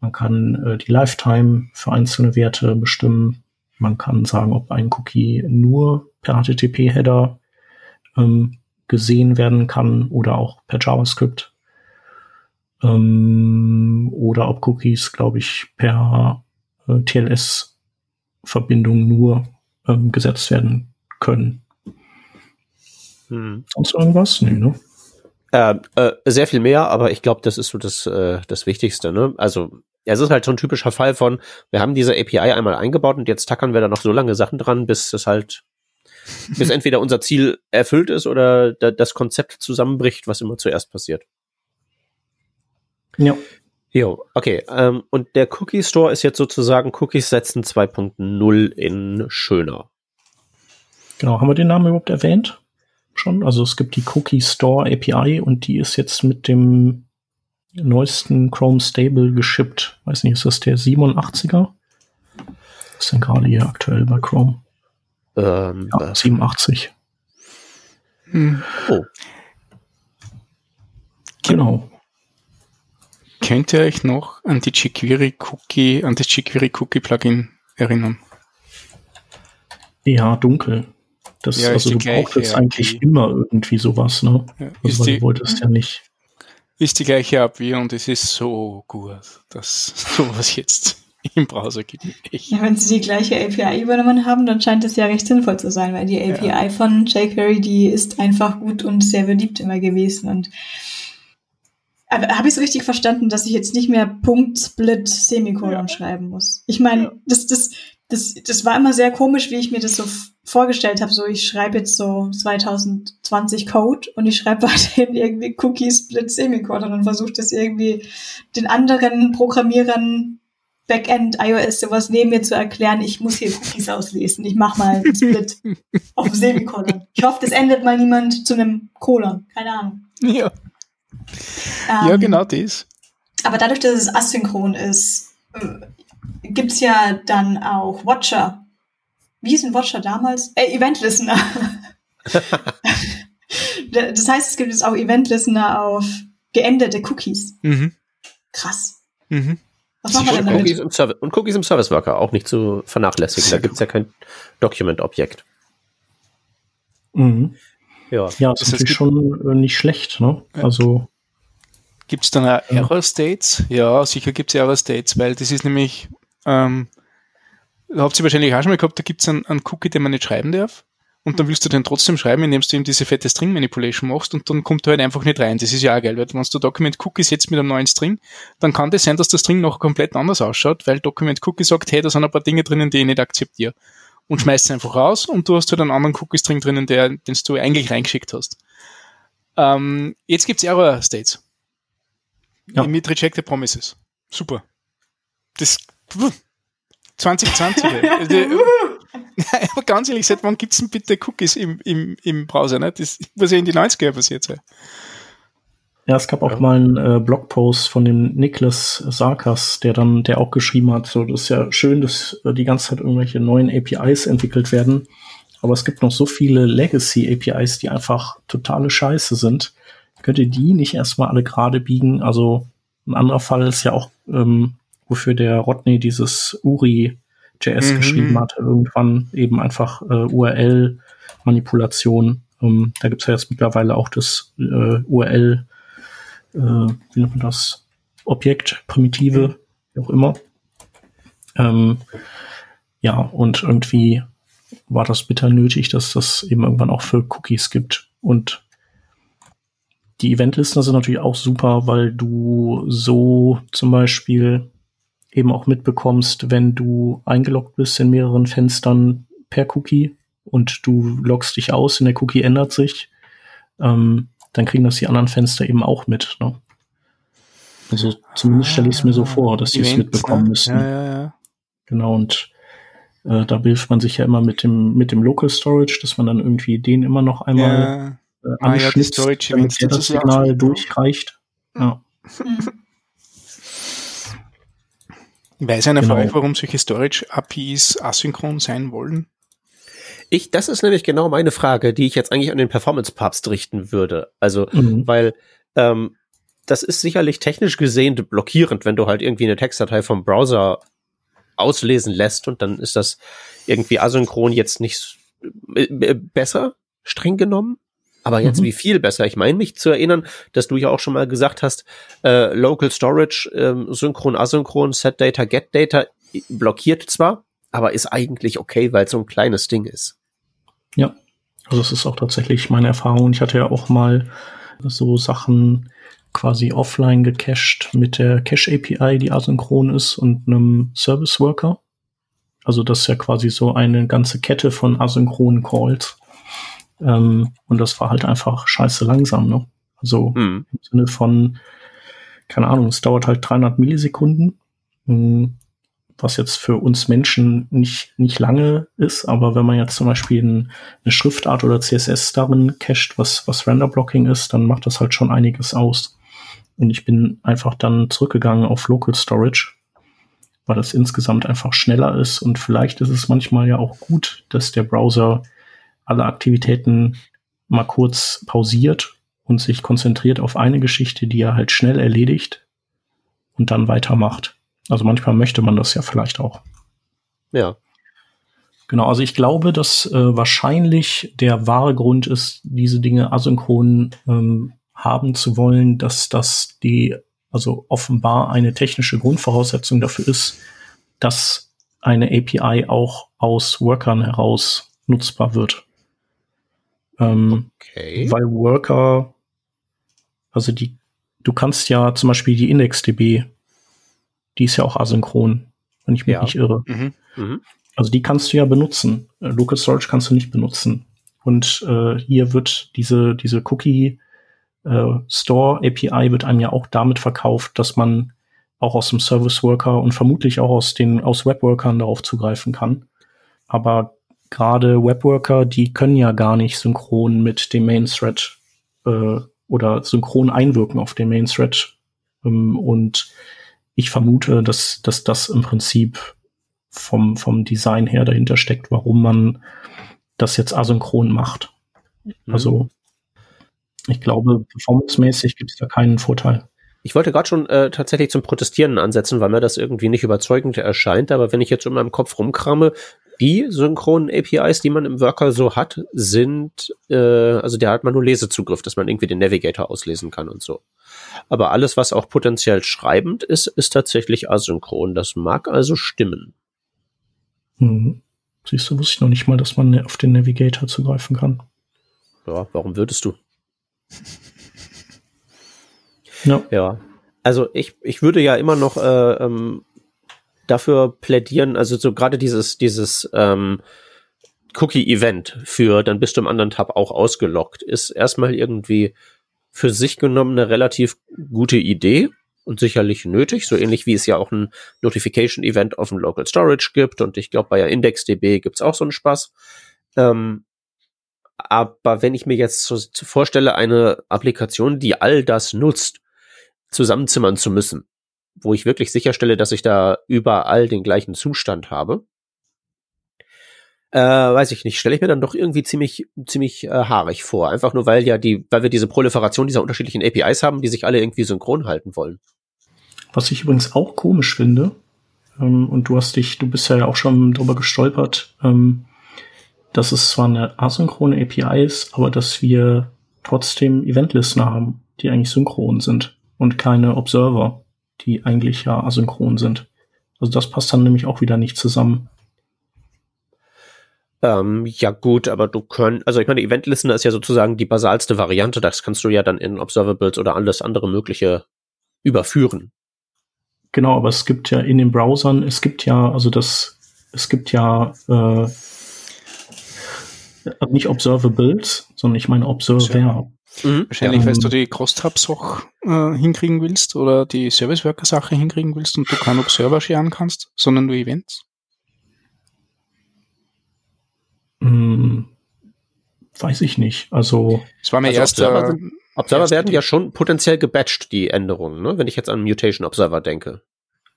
A: Man kann äh, die Lifetime für einzelne Werte bestimmen. Man kann sagen, ob ein Cookie nur per HTTP-Header ähm, gesehen werden kann oder auch per JavaScript. Ähm, oder ob Cookies, glaube ich, per äh, TLS-Verbindung nur ähm, gesetzt werden können. Hm. Sonst irgendwas? Nee, ne?
B: Äh, äh, sehr viel mehr, aber ich glaube, das ist so das, äh, das Wichtigste. Ne? Also ja, es ist halt so ein typischer Fall von, wir haben diese API einmal eingebaut und jetzt tackern wir da noch so lange Sachen dran, bis es halt, bis [laughs] entweder unser Ziel erfüllt ist oder da, das Konzept zusammenbricht, was immer zuerst passiert.
A: Ja.
B: Jo, okay. Ähm, und der Cookie Store ist jetzt sozusagen Cookies setzen 2.0 in schöner.
A: Genau, haben wir den Namen überhaupt erwähnt? Schon? Also es gibt die Cookie Store API und die ist jetzt mit dem neuesten Chrome Stable geschippt. Weiß nicht, ist das der 87er? Was ist denn gerade hier aktuell bei Chrome?
B: Ähm,
A: ja, 87.
C: Hm. Oh. Genau. Könnt ihr euch noch an die jQuery Cookie, an das jQuery Cookie Plugin erinnern?
A: Ja, dunkel. Das, ja, also du brauchst jetzt eigentlich API. immer irgendwie sowas, ne? Ja, also, die, du wolltest ja nicht.
C: Ist die gleiche API und es ist so gut, dass [laughs] sowas jetzt im Browser gibt.
E: Ja, wenn sie die gleiche API übernommen haben, dann scheint es ja recht sinnvoll zu sein, weil die API ja. von jQuery, die ist einfach gut und sehr beliebt immer gewesen und habe ich es richtig verstanden, dass ich jetzt nicht mehr Punkt, Split, Semikolon ja. schreiben muss? Ich meine, ja. das, das, das, das war immer sehr komisch, wie ich mir das so vorgestellt habe. So, ich schreibe jetzt so 2020 Code und ich schreibe [laughs] weiterhin irgendwie Cookie, Split, Semikolon und versuche das irgendwie den anderen Programmierern Backend, iOS, sowas neben mir zu erklären, ich muss hier Cookies auslesen. Ich mach mal einen [laughs] Split auf Semikolon. Ich hoffe, das endet mal niemand zu einem Kolon. Keine Ahnung.
C: Ja. Ähm, ja, genau das.
E: Aber dadurch, dass es asynchron ist, äh, gibt es ja dann auch Watcher. Wie hieß ein Watcher damals? Äh, Event Listener. [laughs] das heißt, es gibt jetzt auch Event Listener auf geänderte Cookies. Mhm. Krass. Mhm.
B: Was machen wir denn damit? Cookies im Service, und Cookies im Service Worker auch nicht zu vernachlässigen. Da gibt es ja kein Document-Objekt.
A: Mhm. Ja, ja das, das ist natürlich schon äh, nicht schlecht. Ne? Ja. Also
C: Gibt es dann auch Error States? Ja, sicher gibt es Error States, weil das ist nämlich, ähm, habt ihr wahrscheinlich auch schon mal gehabt, da gibt es einen, einen Cookie, den man nicht schreiben darf. Und dann willst du den trotzdem schreiben, indem du ihm diese fette String Manipulation machst und dann kommt er halt einfach nicht rein. Das ist ja auch geil, weil wenn du Document Cookie setzt mit einem neuen String, dann kann das sein, dass der String noch komplett anders ausschaut, weil Document Cookie sagt, hey, da sind ein paar Dinge drinnen, die ich nicht akzeptiere und schmeißt es einfach raus und du hast halt einen anderen Cookie-String drinnen, der, den du eigentlich reingeschickt hast. Ähm, jetzt gibt's Error States. Ja. Mit Rejected Promises. Super. Das 2020. [laughs] aber [laughs] ganz ehrlich, seit wann gibt's denn bitte Cookies im, im, im Browser? Ne? Das muss ja in die 90er passiert sein.
A: Ja, es gab auch ja. mal einen äh, Blogpost von dem Niklas Sarkas, der dann, der auch geschrieben hat, so, das ist ja schön, dass äh, die ganze Zeit irgendwelche neuen APIs entwickelt werden, aber es gibt noch so viele Legacy APIs, die einfach totale Scheiße sind. Könnt ihr die nicht erstmal alle gerade biegen? Also ein anderer Fall ist ja auch, ähm, wofür der Rodney dieses Uri JS mhm. geschrieben hatte, irgendwann eben einfach äh, URL-Manipulation. Ähm, da gibt's ja jetzt mittlerweile auch das äh, URL äh, wie nennt man das, Objekt, Primitive, wie auch immer. Ähm, ja, und irgendwie war das bitter nötig, dass das eben irgendwann auch für Cookies gibt. Und die Eventlisten sind natürlich auch super, weil du so zum Beispiel eben auch mitbekommst, wenn du eingeloggt bist in mehreren Fenstern per Cookie und du loggst dich aus und der Cookie ändert sich, ähm, dann kriegen das die anderen Fenster eben auch mit. Ne? Also zumindest stelle ich es mir so vor, dass sie es mitbekommen ne? müssen. Ja, ja, ja. Genau, und äh, da hilft man sich ja immer mit dem, mit dem Local Storage, dass man dann irgendwie den immer noch einmal. Äh, ah, ja, damit das Signal durchreicht. Ja.
C: Weiß einer genau. von euch, warum solche Storage-APIs asynchron sein wollen?
B: Ich, das ist nämlich genau meine Frage, die ich jetzt eigentlich an den Performance-Papst richten würde. Also, mhm. weil ähm, das ist sicherlich technisch gesehen blockierend, wenn du halt irgendwie eine Textdatei vom Browser auslesen lässt und dann ist das irgendwie asynchron jetzt nicht äh, besser, streng genommen. Aber jetzt mhm. wie viel besser? Ich meine mich zu erinnern, dass du ja auch schon mal gesagt hast, äh, Local Storage, äh, synchron, asynchron, Set Data, Get Data blockiert zwar, aber ist eigentlich okay, weil es so ein kleines Ding ist.
A: Ja, also es ist auch tatsächlich meine Erfahrung. Ich hatte ja auch mal so Sachen quasi offline gecached mit der Cache API, die asynchron ist und einem Service Worker. Also das ist ja quasi so eine ganze Kette von asynchronen Calls. Ähm, und das war halt einfach scheiße langsam, ne? Also mhm. im Sinne von, keine Ahnung, es dauert halt 300 Millisekunden. Hm, was jetzt für uns Menschen nicht, nicht lange ist, aber wenn man jetzt zum Beispiel ein, eine Schriftart oder CSS darin cached, was, was Render-Blocking ist, dann macht das halt schon einiges aus. Und ich bin einfach dann zurückgegangen auf Local Storage, weil das insgesamt einfach schneller ist und vielleicht ist es manchmal ja auch gut, dass der Browser alle Aktivitäten mal kurz pausiert und sich konzentriert auf eine Geschichte, die er halt schnell erledigt und dann weitermacht. Also manchmal möchte man das ja vielleicht auch.
B: Ja.
A: Genau, also ich glaube, dass äh, wahrscheinlich der wahre Grund ist, diese Dinge asynchron ähm, haben zu wollen, dass das die, also offenbar eine technische Grundvoraussetzung dafür ist, dass eine API auch aus Workern heraus nutzbar wird. Ähm, okay. Weil Worker, also die du kannst ja zum Beispiel die IndexDB, die ist ja auch asynchron, wenn ich mich
B: Ja.
A: nicht irre.
C: Mhm.
B: Mhm.
A: Also die kannst du ja benutzen. Äh, Local Storage kannst du nicht benutzen. Und äh, hier wird diese, diese Cookie äh, Store API wird einem ja auch damit verkauft, dass man auch aus dem Service Worker und vermutlich auch aus den aus Webworkern darauf zugreifen kann. Aber gerade Webworker, die können ja gar nicht synchron mit dem Main Thread äh, oder synchron einwirken auf den Main Thread. Ähm, und ich vermute, dass, dass das im Prinzip vom, vom Design her dahinter steckt, warum man das jetzt asynchron macht.
B: Mhm.
A: Also ich glaube, performancemäßig gibt es da keinen Vorteil.
B: Ich wollte gerade schon äh, tatsächlich zum Protestieren ansetzen, weil mir das irgendwie nicht überzeugend erscheint. Aber wenn ich jetzt in meinem Kopf rumkrame, die synchronen APIs, die man im Worker so hat, sind, äh, also da hat man nur Lesezugriff, dass man irgendwie den Navigator auslesen kann und so. Aber alles, was auch potenziell schreibend ist, ist tatsächlich asynchron. Das mag also stimmen.
A: Hm. Siehst du, wusste ich noch nicht mal, dass man auf den Navigator zugreifen kann.
B: Ja, warum würdest du?
A: Ja.
B: Ja. Also ich, ich würde ja immer noch äh, ähm, dafür plädieren, also so gerade dieses, dieses ähm, Cookie-Event für, dann bist du im anderen Tab auch ausgeloggt, ist erstmal irgendwie für sich genommen eine relativ gute Idee und sicherlich nötig, so ähnlich wie es ja auch ein Notification-Event auf dem Local Storage gibt und ich glaube bei IndexDB gibt's auch so einen Spaß. Ähm, aber wenn ich mir jetzt so vorstelle, eine Applikation, die all das nutzt, zusammenzimmern zu müssen, wo ich wirklich sicherstelle, dass ich da überall den gleichen Zustand habe, äh, weiß ich nicht, stelle ich mir dann doch irgendwie ziemlich, ziemlich äh, haarig vor. Einfach nur, weil ja die, weil wir diese Proliferation dieser unterschiedlichen APIs haben, die sich alle irgendwie synchron halten wollen.
A: Was ich übrigens auch komisch finde, ähm, und du hast dich, du bist ja auch schon drüber gestolpert, ähm, dass es zwar eine asynchrone API ist, aber dass wir trotzdem Eventlistener haben, die eigentlich synchron sind und keine Observer, die eigentlich ja asynchron sind. Also das passt dann nämlich auch wieder nicht zusammen.
B: Ähm, ja gut, aber du könnt, also ich meine, Event Listener ist ja sozusagen die basalste Variante, das kannst du ja dann in Observables oder alles andere mögliche überführen.
A: Genau, aber es gibt ja in den Browsern, es gibt ja, also das, es gibt ja äh, nicht Observables, sondern ich meine Observer.
B: Mhm.
C: Wahrscheinlich, weil du die Crosstabs auch äh, hinkriegen willst oder die Service Worker Sache hinkriegen willst und du keinen Observer scheren kannst, sondern nur Events.
A: Hm, weiß ich nicht. Also
C: Das war mein
B: Also
C: erster.
B: Observer sind- Observer
C: erster
B: werden ja schon potenziell gebatcht, die Änderungen, ne? wenn ich jetzt an Mutation Observer denke.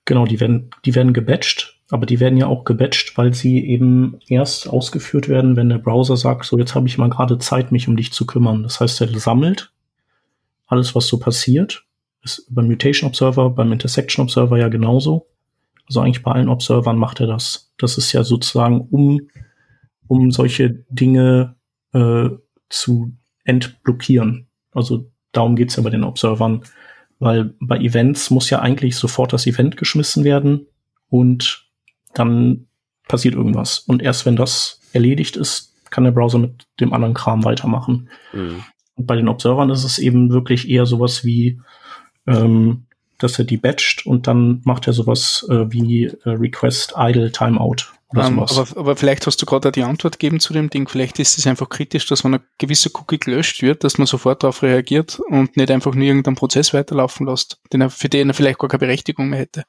A: genau, die werden, die werden gebatcht, aber die werden ja auch gebatcht, weil sie eben erst ausgeführt werden, wenn der Browser sagt, so jetzt habe ich mal gerade Zeit, mich um dich zu kümmern. Das heißt, er sammelt alles, was so passiert. Ist beim Mutation Observer, beim Intersection Observer ja genauso. Also eigentlich bei allen Observern macht er das. Das ist ja sozusagen, um, um solche Dinge äh, zu entblockieren. Also darum geht's ja bei den Observern. Weil bei Events muss ja eigentlich sofort das Event geschmissen werden und dann passiert irgendwas. Und erst wenn das erledigt ist, kann der Browser mit dem anderen Kram weitermachen.
B: Mhm.
A: Und bei den Observern ist es eben wirklich eher sowas wie, ähm, dass er die batcht und dann macht er sowas äh, wie äh, Request Idle Timeout oder
C: Ähm,
A: sowas.
C: aber, aber vielleicht hast du gerade die Antwort gegeben zu dem Ding. Vielleicht ist es einfach kritisch, dass wenn ein gewisser Cookie gelöscht wird, dass man sofort darauf reagiert und nicht einfach nur irgendeinen Prozess weiterlaufen lässt, den er, für den er vielleicht gar keine Berechtigung mehr hätte.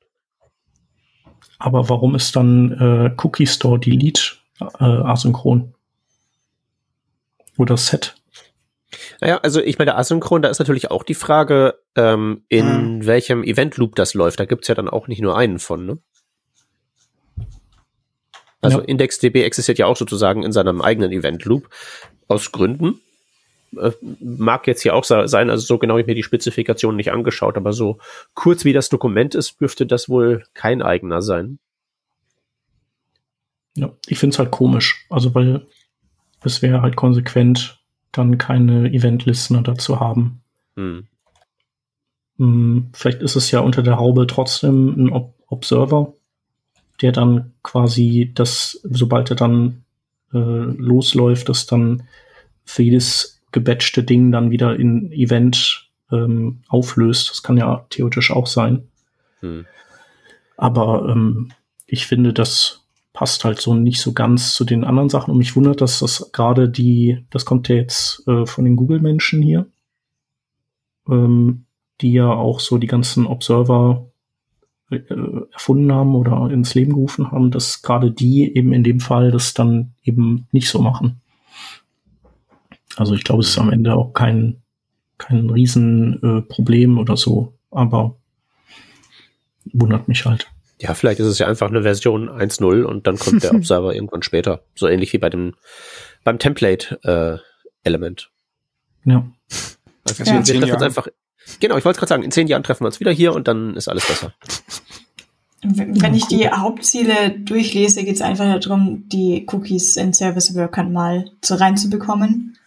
A: Aber warum ist dann äh, Cookie Store Delete äh, asynchron? Oder Set?
B: Naja, also ich meine, asynchron, da ist natürlich auch die Frage, ähm, in welchem Event-Loop das läuft. Da gibt's ja dann auch nicht nur einen von, ne? Also
A: Ja.
B: IndexDB existiert ja auch sozusagen in seinem eigenen Event-Loop aus Gründen. Äh, mag jetzt hier auch sein, also so genau habe ich mir die Spezifikation nicht angeschaut, aber so kurz wie das Dokument ist, dürfte das wohl kein eigener sein.
A: Ja, ich finde es halt komisch. Also, weil es wäre halt konsequent, dann keine Event-Listener dazu haben.
B: Hm.
A: Hm, vielleicht ist es ja unter der Haube trotzdem ein Ob Observer, der dann quasi das, sobald er dann äh, losläuft, das dann für jedes gebatchte Ding dann wieder in Event ähm, auflöst. Das kann ja theoretisch auch sein. Hm. Aber ähm, ich finde, das passt halt so nicht so ganz zu den anderen Sachen. Und mich wundert, dass das gerade die, das kommt ja jetzt äh, von den Google-Menschen hier, ähm, die ja auch so die ganzen Observer äh, erfunden haben oder ins Leben gerufen haben, dass gerade die eben in dem Fall das dann eben nicht so machen. Also ich glaube, es ist am Ende auch kein, kein Riesenproblem äh, oder so, aber wundert mich halt.
B: Ja, vielleicht ist es ja einfach eine Version 1.0 und dann kommt der [laughs] Observer irgendwann später. So ähnlich wie bei dem, beim Template-Element.
A: Äh, ja.
B: Also ja. wir, wir treffen uns einfach, genau, ich wollte gerade sagen, in zehn Jahren treffen wir uns wieder hier und dann ist alles besser.
E: Wenn ich die Hauptziele durchlese, geht es einfach darum, die Cookies in Service Workern mal so reinzubekommen.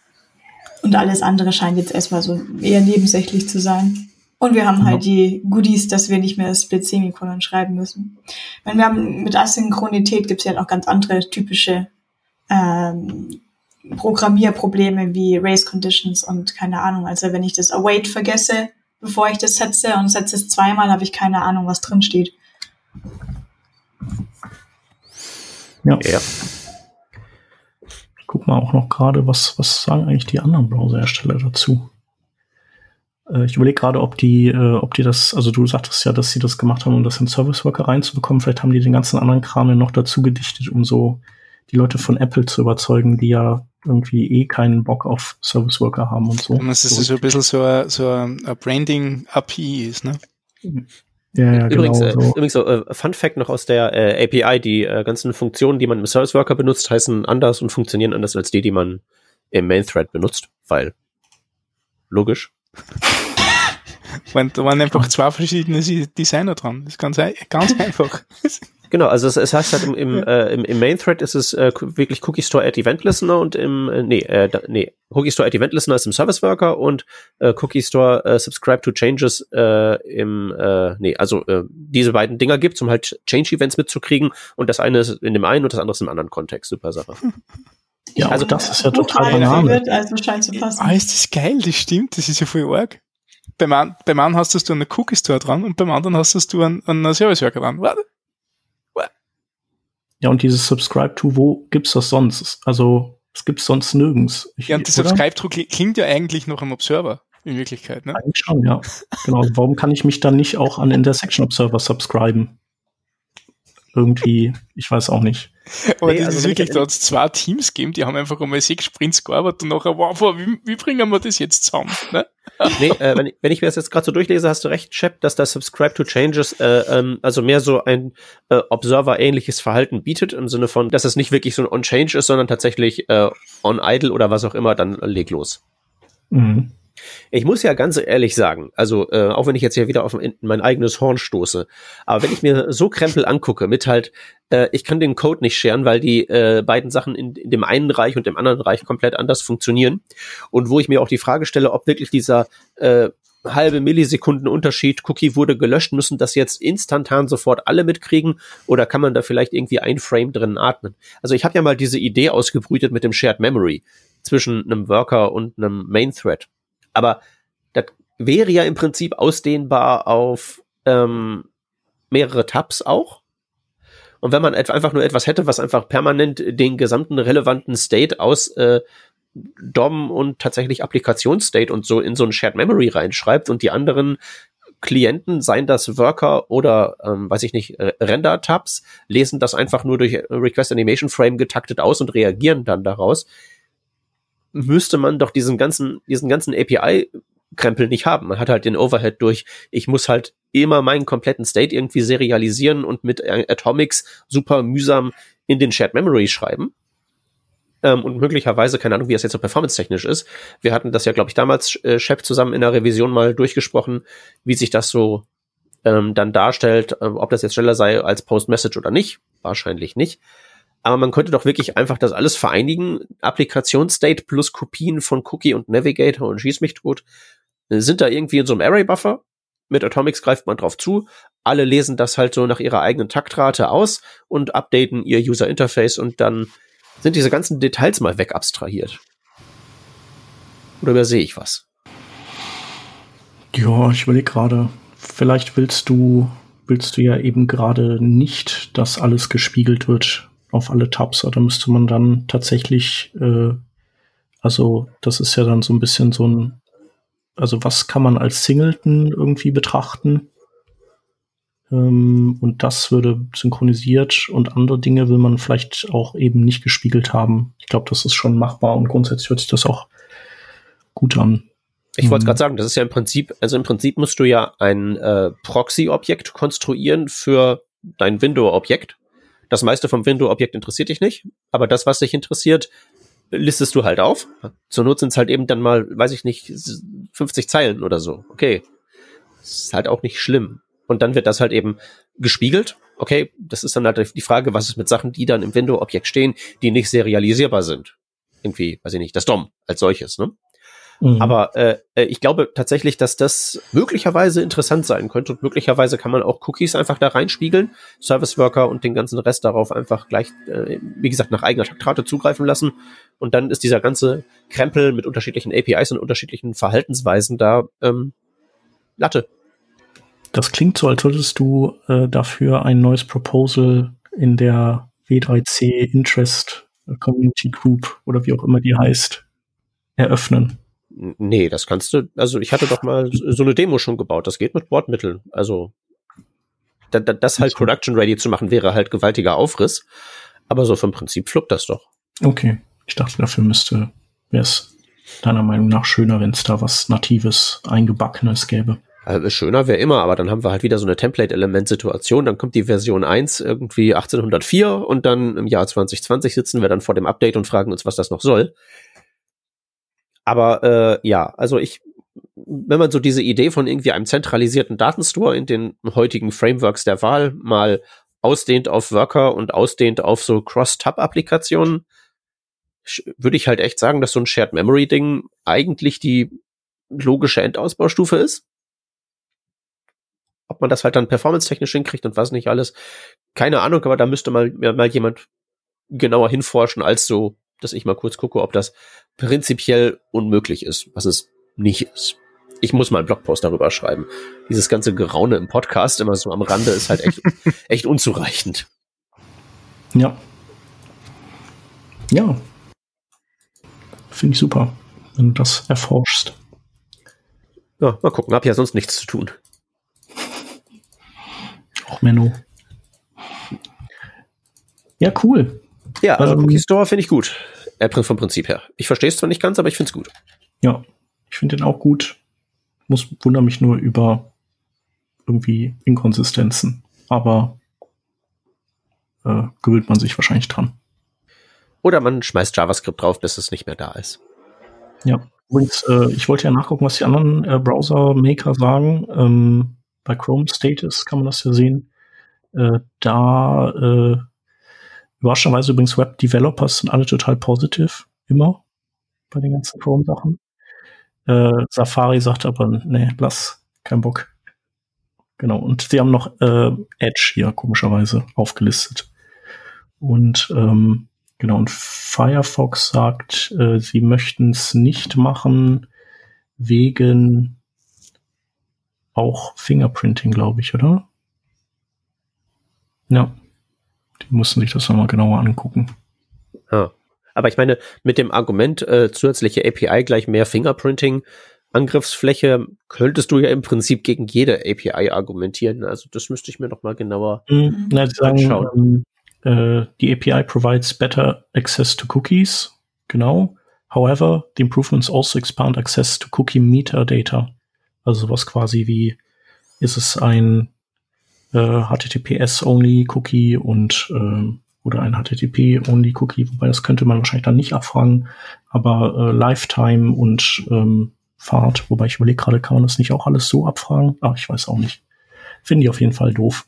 E: Und alles andere scheint jetzt erstmal so eher nebensächlich zu sein. Und wir haben halt die Goodies, dass wir nicht mehr das Split-Semikolon schreiben müssen. Wenn wir haben mit Asynchronität gibt es ja noch ganz andere typische ähm, Programmierprobleme wie Race Conditions und keine Ahnung. Also wenn ich das Await vergesse, bevor ich das setze und setze es zweimal, habe ich keine Ahnung, was drin steht.
A: Ja. ja. Guck mal auch noch gerade, was, was sagen eigentlich die anderen Browserhersteller dazu? Äh, ich überlege gerade, ob die, äh, ob die das, also du sagtest ja, dass sie das gemacht haben, um das in Service Worker reinzubekommen. Vielleicht haben die den ganzen anderen Kram ja noch dazu gedichtet, um so die Leute von Apple zu überzeugen, die ja irgendwie eh keinen Bock auf Service Worker haben und so.
C: Und das ist so ein bisschen so ein, so ein Branding-API ist, ne?
B: Ja, ja, übrigens, genau, äh, so. übrigens so, äh, Fun Fact noch aus der äh, API, die äh, ganzen Funktionen, die man im Service Worker benutzt, heißen anders und funktionieren anders als die, die man im Main Thread benutzt, weil logisch.
C: da waren einfach zwei verschiedene Designer dran. Das ist ganz, ganz [laughs] einfach.
B: Genau, also es, es heißt halt im, im, äh, im, im Main Thread ist es äh, wirklich Cookie Store at Event Listener und im, äh, nee, äh, nee, Cookie Store at Event Listener ist im Service Worker und äh, Cookie Store äh, Subscribe to Changes äh, im, äh, nee, also äh, diese beiden Dinger gibt, um halt Change Events mitzukriegen und das eine ist in dem einen und das andere ist im anderen Kontext. Super Sache. [laughs]
A: Ja, also das ist ja total banal.
E: Also scheint zu passen.
C: Ah, ist das geil, das stimmt, das ist ja voll arg. Beim, einen, beim einen hast du einen Cookie Store dran und beim anderen hast du einen, einen Service Worker dran. Warte.
A: Ja, und dieses Subscribe to, wo gibt's das sonst? Also, es gibt's sonst nirgends.
C: Ich, ja, und das Subscribe to klingt ja eigentlich noch am Observer in Wirklichkeit, ne?
A: Eigentlich schon, ja. genau. Warum kann ich mich dann nicht auch an Intersection Observer subscriben? Irgendwie, ich weiß auch nicht.
C: Aber nee, das also ist wirklich, da hat es zwei Teams gegeben, die haben einfach einmal sechs Sprints gearbeitet und nachher, wow, wie, wie bringen wir das jetzt zusammen? Ne?
B: nee, äh, wenn, ich, wenn ich mir das jetzt gerade so durchlese, hast du recht, Chap, dass das Subscribe to Changes äh, ähm, also mehr so ein äh, Observer-ähnliches Verhalten bietet, im Sinne von, dass es nicht wirklich so ein On-Change ist, sondern tatsächlich äh, on-idle oder was auch immer, dann leg los. Mhm. Ich muss ja ganz ehrlich sagen, also äh, auch wenn ich jetzt hier wieder auf mein eigenes Horn stoße, aber wenn ich mir so Krempel angucke mit halt, äh, ich kann den Code nicht scheren, weil die äh, beiden Sachen in, in dem einen Reich und dem anderen Reich komplett anders funktionieren und wo ich mir auch die Frage stelle, ob wirklich dieser äh, halbe Millisekunden Unterschied, Cookie wurde gelöscht, müssen das jetzt instantan sofort alle mitkriegen oder kann man da vielleicht irgendwie ein Frame drin atmen? Also ich habe ja mal diese Idee ausgebrütet mit dem Shared Memory zwischen einem Worker und einem Main Thread. Aber das wäre ja im Prinzip ausdehnbar auf ähm, mehrere Tabs auch. Und wenn man einfach nur etwas hätte, was einfach permanent den gesamten relevanten State aus äh, DOM und tatsächlich Applikationsstate und so in so ein Shared Memory reinschreibt und die anderen Klienten, seien das Worker oder, ähm, weiß ich nicht, Render-Tabs, lesen das einfach nur durch Request Animation Frame getaktet aus und reagieren dann daraus müsste man doch diesen ganzen, diesen ganzen API-Krempel nicht haben. Man hat halt den Overhead durch, ich muss halt immer meinen kompletten State irgendwie serialisieren und mit Atomics super mühsam in den Shared Memory schreiben. Ähm, und möglicherweise, keine Ahnung, wie das jetzt so performance-technisch ist. Wir hatten das ja, glaube ich, damals, äh, Chef zusammen in der Revision mal durchgesprochen, wie sich das so ähm, dann darstellt, äh, ob das jetzt schneller sei als Post-Message oder nicht. Wahrscheinlich nicht. Aber man könnte doch wirklich einfach das alles vereinigen. Applikationsstate plus Kopien von Cookie und Navigator und schieß mich tot. Sind da irgendwie in so einem Array-Buffer. Mit Atomics greift man drauf zu. Alle lesen das halt so nach ihrer eigenen Taktrate aus und updaten ihr User Interface und dann sind diese ganzen Details mal weg abstrahiert. Oder übersehe ich was?
A: Ja, ich überlege gerade, vielleicht willst du, willst du ja eben gerade nicht, dass alles gespiegelt wird auf alle Tabs, oder müsste man dann tatsächlich, äh, also das ist ja dann so ein bisschen so ein, also was kann man als Singleton irgendwie betrachten? Ähm, und das würde synchronisiert und andere Dinge will man vielleicht auch eben nicht gespiegelt haben. Ich glaube, das ist schon machbar und grundsätzlich hört sich das auch gut an.
B: Ich wollte mhm. gerade sagen, das ist ja im Prinzip, also im Prinzip musst du ja ein äh, Proxy-Objekt konstruieren für dein Window-Objekt. Das meiste vom Window-Objekt interessiert dich nicht, aber das, was dich interessiert, listest du halt auf. Zur Not sind es halt eben dann mal, weiß ich nicht, 50 Zeilen oder so. Okay. ist halt auch nicht schlimm. Und dann wird das halt eben gespiegelt. Okay, das ist dann halt die Frage, was ist mit Sachen, die dann im Window-Objekt stehen, die nicht serialisierbar sind. Irgendwie, weiß ich nicht, das DOM als solches, ne? Mhm. Aber äh, äh, ich glaube tatsächlich, dass das möglicherweise interessant sein könnte und möglicherweise kann man auch Cookies einfach da reinspiegeln, Service Worker und den ganzen Rest darauf einfach gleich, äh, wie gesagt, nach eigener Taktrate zugreifen lassen. Und dann ist dieser ganze Krempel mit unterschiedlichen APIs und unterschiedlichen Verhaltensweisen da ähm, Latte.
A: Das klingt so, als würdest du äh, dafür ein neues Proposal in der W3C Interest Community Group oder wie auch immer die heißt, eröffnen.
B: Nee, das kannst du, also ich hatte doch mal so eine Demo schon gebaut, das geht mit Bordmitteln. Also da, da, das halt Production Ready zu machen, wäre halt gewaltiger Aufriss. Aber so vom Prinzip fluppt das doch.
A: Okay. Ich dachte, dafür müsste, wäre es deiner Meinung nach schöner, wenn es da was Natives, Eingebackenes gäbe.
B: Also schöner wäre immer, aber dann haben wir halt wieder so eine Template-Element-Situation. Dann kommt die Version 1 irgendwie 1804 und dann im Jahr 2020 sitzen wir dann vor dem Update und fragen uns, was das noch soll. Aber äh, ja, also ich, wenn man so diese Idee von irgendwie einem zentralisierten Datenstore in den heutigen Frameworks der Wahl mal ausdehnt auf Worker und ausdehnt auf so Cross-Tab-Applikationen, würde ich halt echt sagen, dass so ein Shared Memory-Ding eigentlich die logische Endausbaustufe ist. Ob man das halt dann performance-technisch hinkriegt und was nicht alles, keine Ahnung, aber da müsste mal, mal jemand genauer hinforschen, als so dass ich mal kurz gucke, ob das prinzipiell unmöglich ist, was es nicht ist. Ich muss mal einen Blogpost darüber schreiben. Dieses ganze Geraune im Podcast immer so am Rande ist halt echt, [laughs] echt unzureichend.
A: Ja. Ja. Finde ich super, wenn du das erforschst.
B: Ja, mal gucken. Hab ja sonst nichts zu tun.
A: Auch Menno. Ja, cool.
B: Ja, also ähm, Cookie Store finde ich gut. Apple vom Prinzip her. Ich verstehe es zwar nicht ganz, aber ich finde es gut.
A: Ja, ich finde den auch gut. Muss wundere mich nur über irgendwie Inkonsistenzen. Aber äh, gewöhnt man sich wahrscheinlich dran.
B: Oder man schmeißt JavaScript drauf, bis es nicht mehr da ist.
A: Ja, übrigens, äh, ich wollte ja nachgucken, was die anderen äh, Browser-Maker sagen. Ähm, bei Chrome Status kann man das ja sehen. Äh, da äh, Überraschenderweise übrigens Web-Developers sind alle total positiv, immer bei den ganzen Chrome-Sachen. Äh, Safari sagt aber, nee, lass, kein Bock. Genau, und sie haben noch äh, Edge hier komischerweise aufgelistet. Und ähm, genau, und Firefox sagt, äh, sie möchten es nicht machen wegen auch Fingerprinting, glaube ich, oder? Ja. Die mussten sich das nochmal genauer angucken.
B: Ja. Aber ich meine, mit dem Argument äh, zusätzliche API gleich mehr Fingerprinting, Angriffsfläche, könntest du ja im Prinzip gegen jede API argumentieren. Also das müsste ich mir noch mal genauer
A: mhm. Na, anschauen. Ähm, äh, die API provides better access to cookies. Genau. However, the improvements also expand access to cookie metadata. Also sowas quasi wie, ist es ein äh, HTTPS-Only-Cookie und äh, oder ein HTTP-Only-Cookie, wobei das könnte man wahrscheinlich dann nicht abfragen, aber äh, Lifetime und ähm, Fahrt, wobei ich überlege gerade, kann man das nicht auch alles so abfragen? Ah, ich weiß auch nicht. Finde ich auf jeden Fall doof.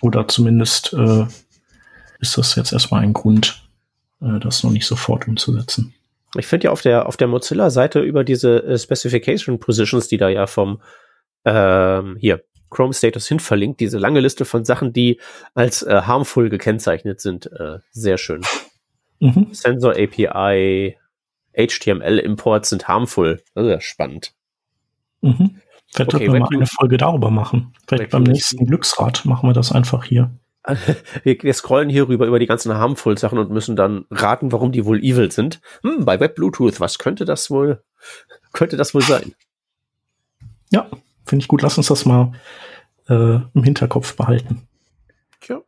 A: Oder zumindest äh, ist das jetzt erstmal ein Grund, äh, das noch nicht sofort umzusetzen.
B: Ich finde ja auf der, auf der Mozilla-Seite über diese äh, Specification Positions, die da ja vom ähm, hier Chrome Status hin verlinkt, diese lange Liste von Sachen, die als äh, harmful gekennzeichnet sind, äh, sehr schön. Mhm. Sensor API, HTML-Imports sind harmful. Das ist ja spannend.
A: Mhm. Vielleicht okay, wir mal eine Folge darüber machen. Vielleicht beim nächsten Glücksrad machen wir das einfach hier. [laughs]
B: Wir, wir, scrollen hier rüber über die ganzen harmful Sachen und müssen dann raten, warum die wohl evil sind. Hm, bei Web Bluetooth, was könnte das wohl, könnte das wohl sein?
A: Ja, finde ich gut. Lass uns das mal äh, im Hinterkopf behalten.
B: Tja.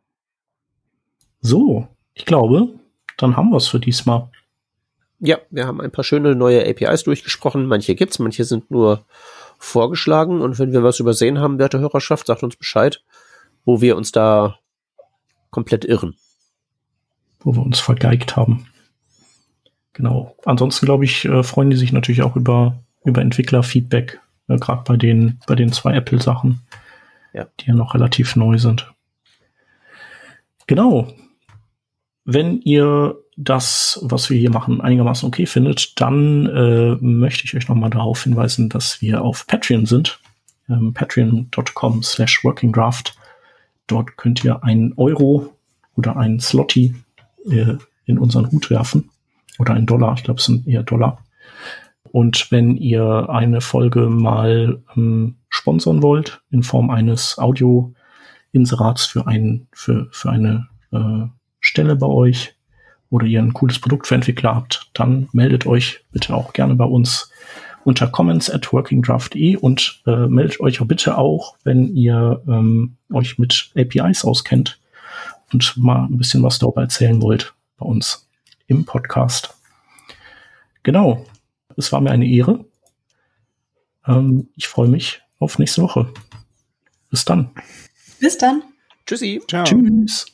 A: So, ich glaube, dann haben wir es für diesmal.
B: Ja, wir haben ein paar schöne neue APIs durchgesprochen. Manche gibt's, manche sind nur vorgeschlagen. Und wenn wir was übersehen haben, werte Hörerschaft, sagt uns Bescheid, wo wir uns da komplett irren.
A: Wo wir uns vergeigt haben. Genau. Ansonsten, glaube ich, äh, freuen die sich natürlich auch über, über Entwicklerfeedback, äh, gerade bei den, bei den zwei Apple-Sachen, ja. die ja noch relativ neu sind. Genau. Wenn ihr das, was wir hier machen, einigermaßen okay findet, dann äh, möchte ich euch nochmal darauf hinweisen, dass wir auf Patreon sind. Ähm, Patreon.com slash workingdraft. Dort könnt ihr einen Euro oder einen Slotty äh, in unseren Hut werfen. Oder einen Dollar, ich glaube, es sind eher Dollar. Und wenn ihr eine Folge mal ähm, sponsern wollt, in Form eines Audio-Inserats für, ein, für, für eine äh, Stelle bei euch oder ihr ein cooles Produkt für Entwickler habt, dann meldet euch bitte auch gerne bei uns unter comments at workingdraft.de und äh, meldet euch auch bitte auch, wenn ihr ähm, euch mit APIs auskennt und mal ein bisschen was darüber erzählen wollt bei uns im Podcast. Genau, es war mir eine Ehre. Ähm, ich freue mich auf nächste Woche. Bis dann.
E: Bis dann.
B: Tschüssi.
A: Ciao. Tschüss.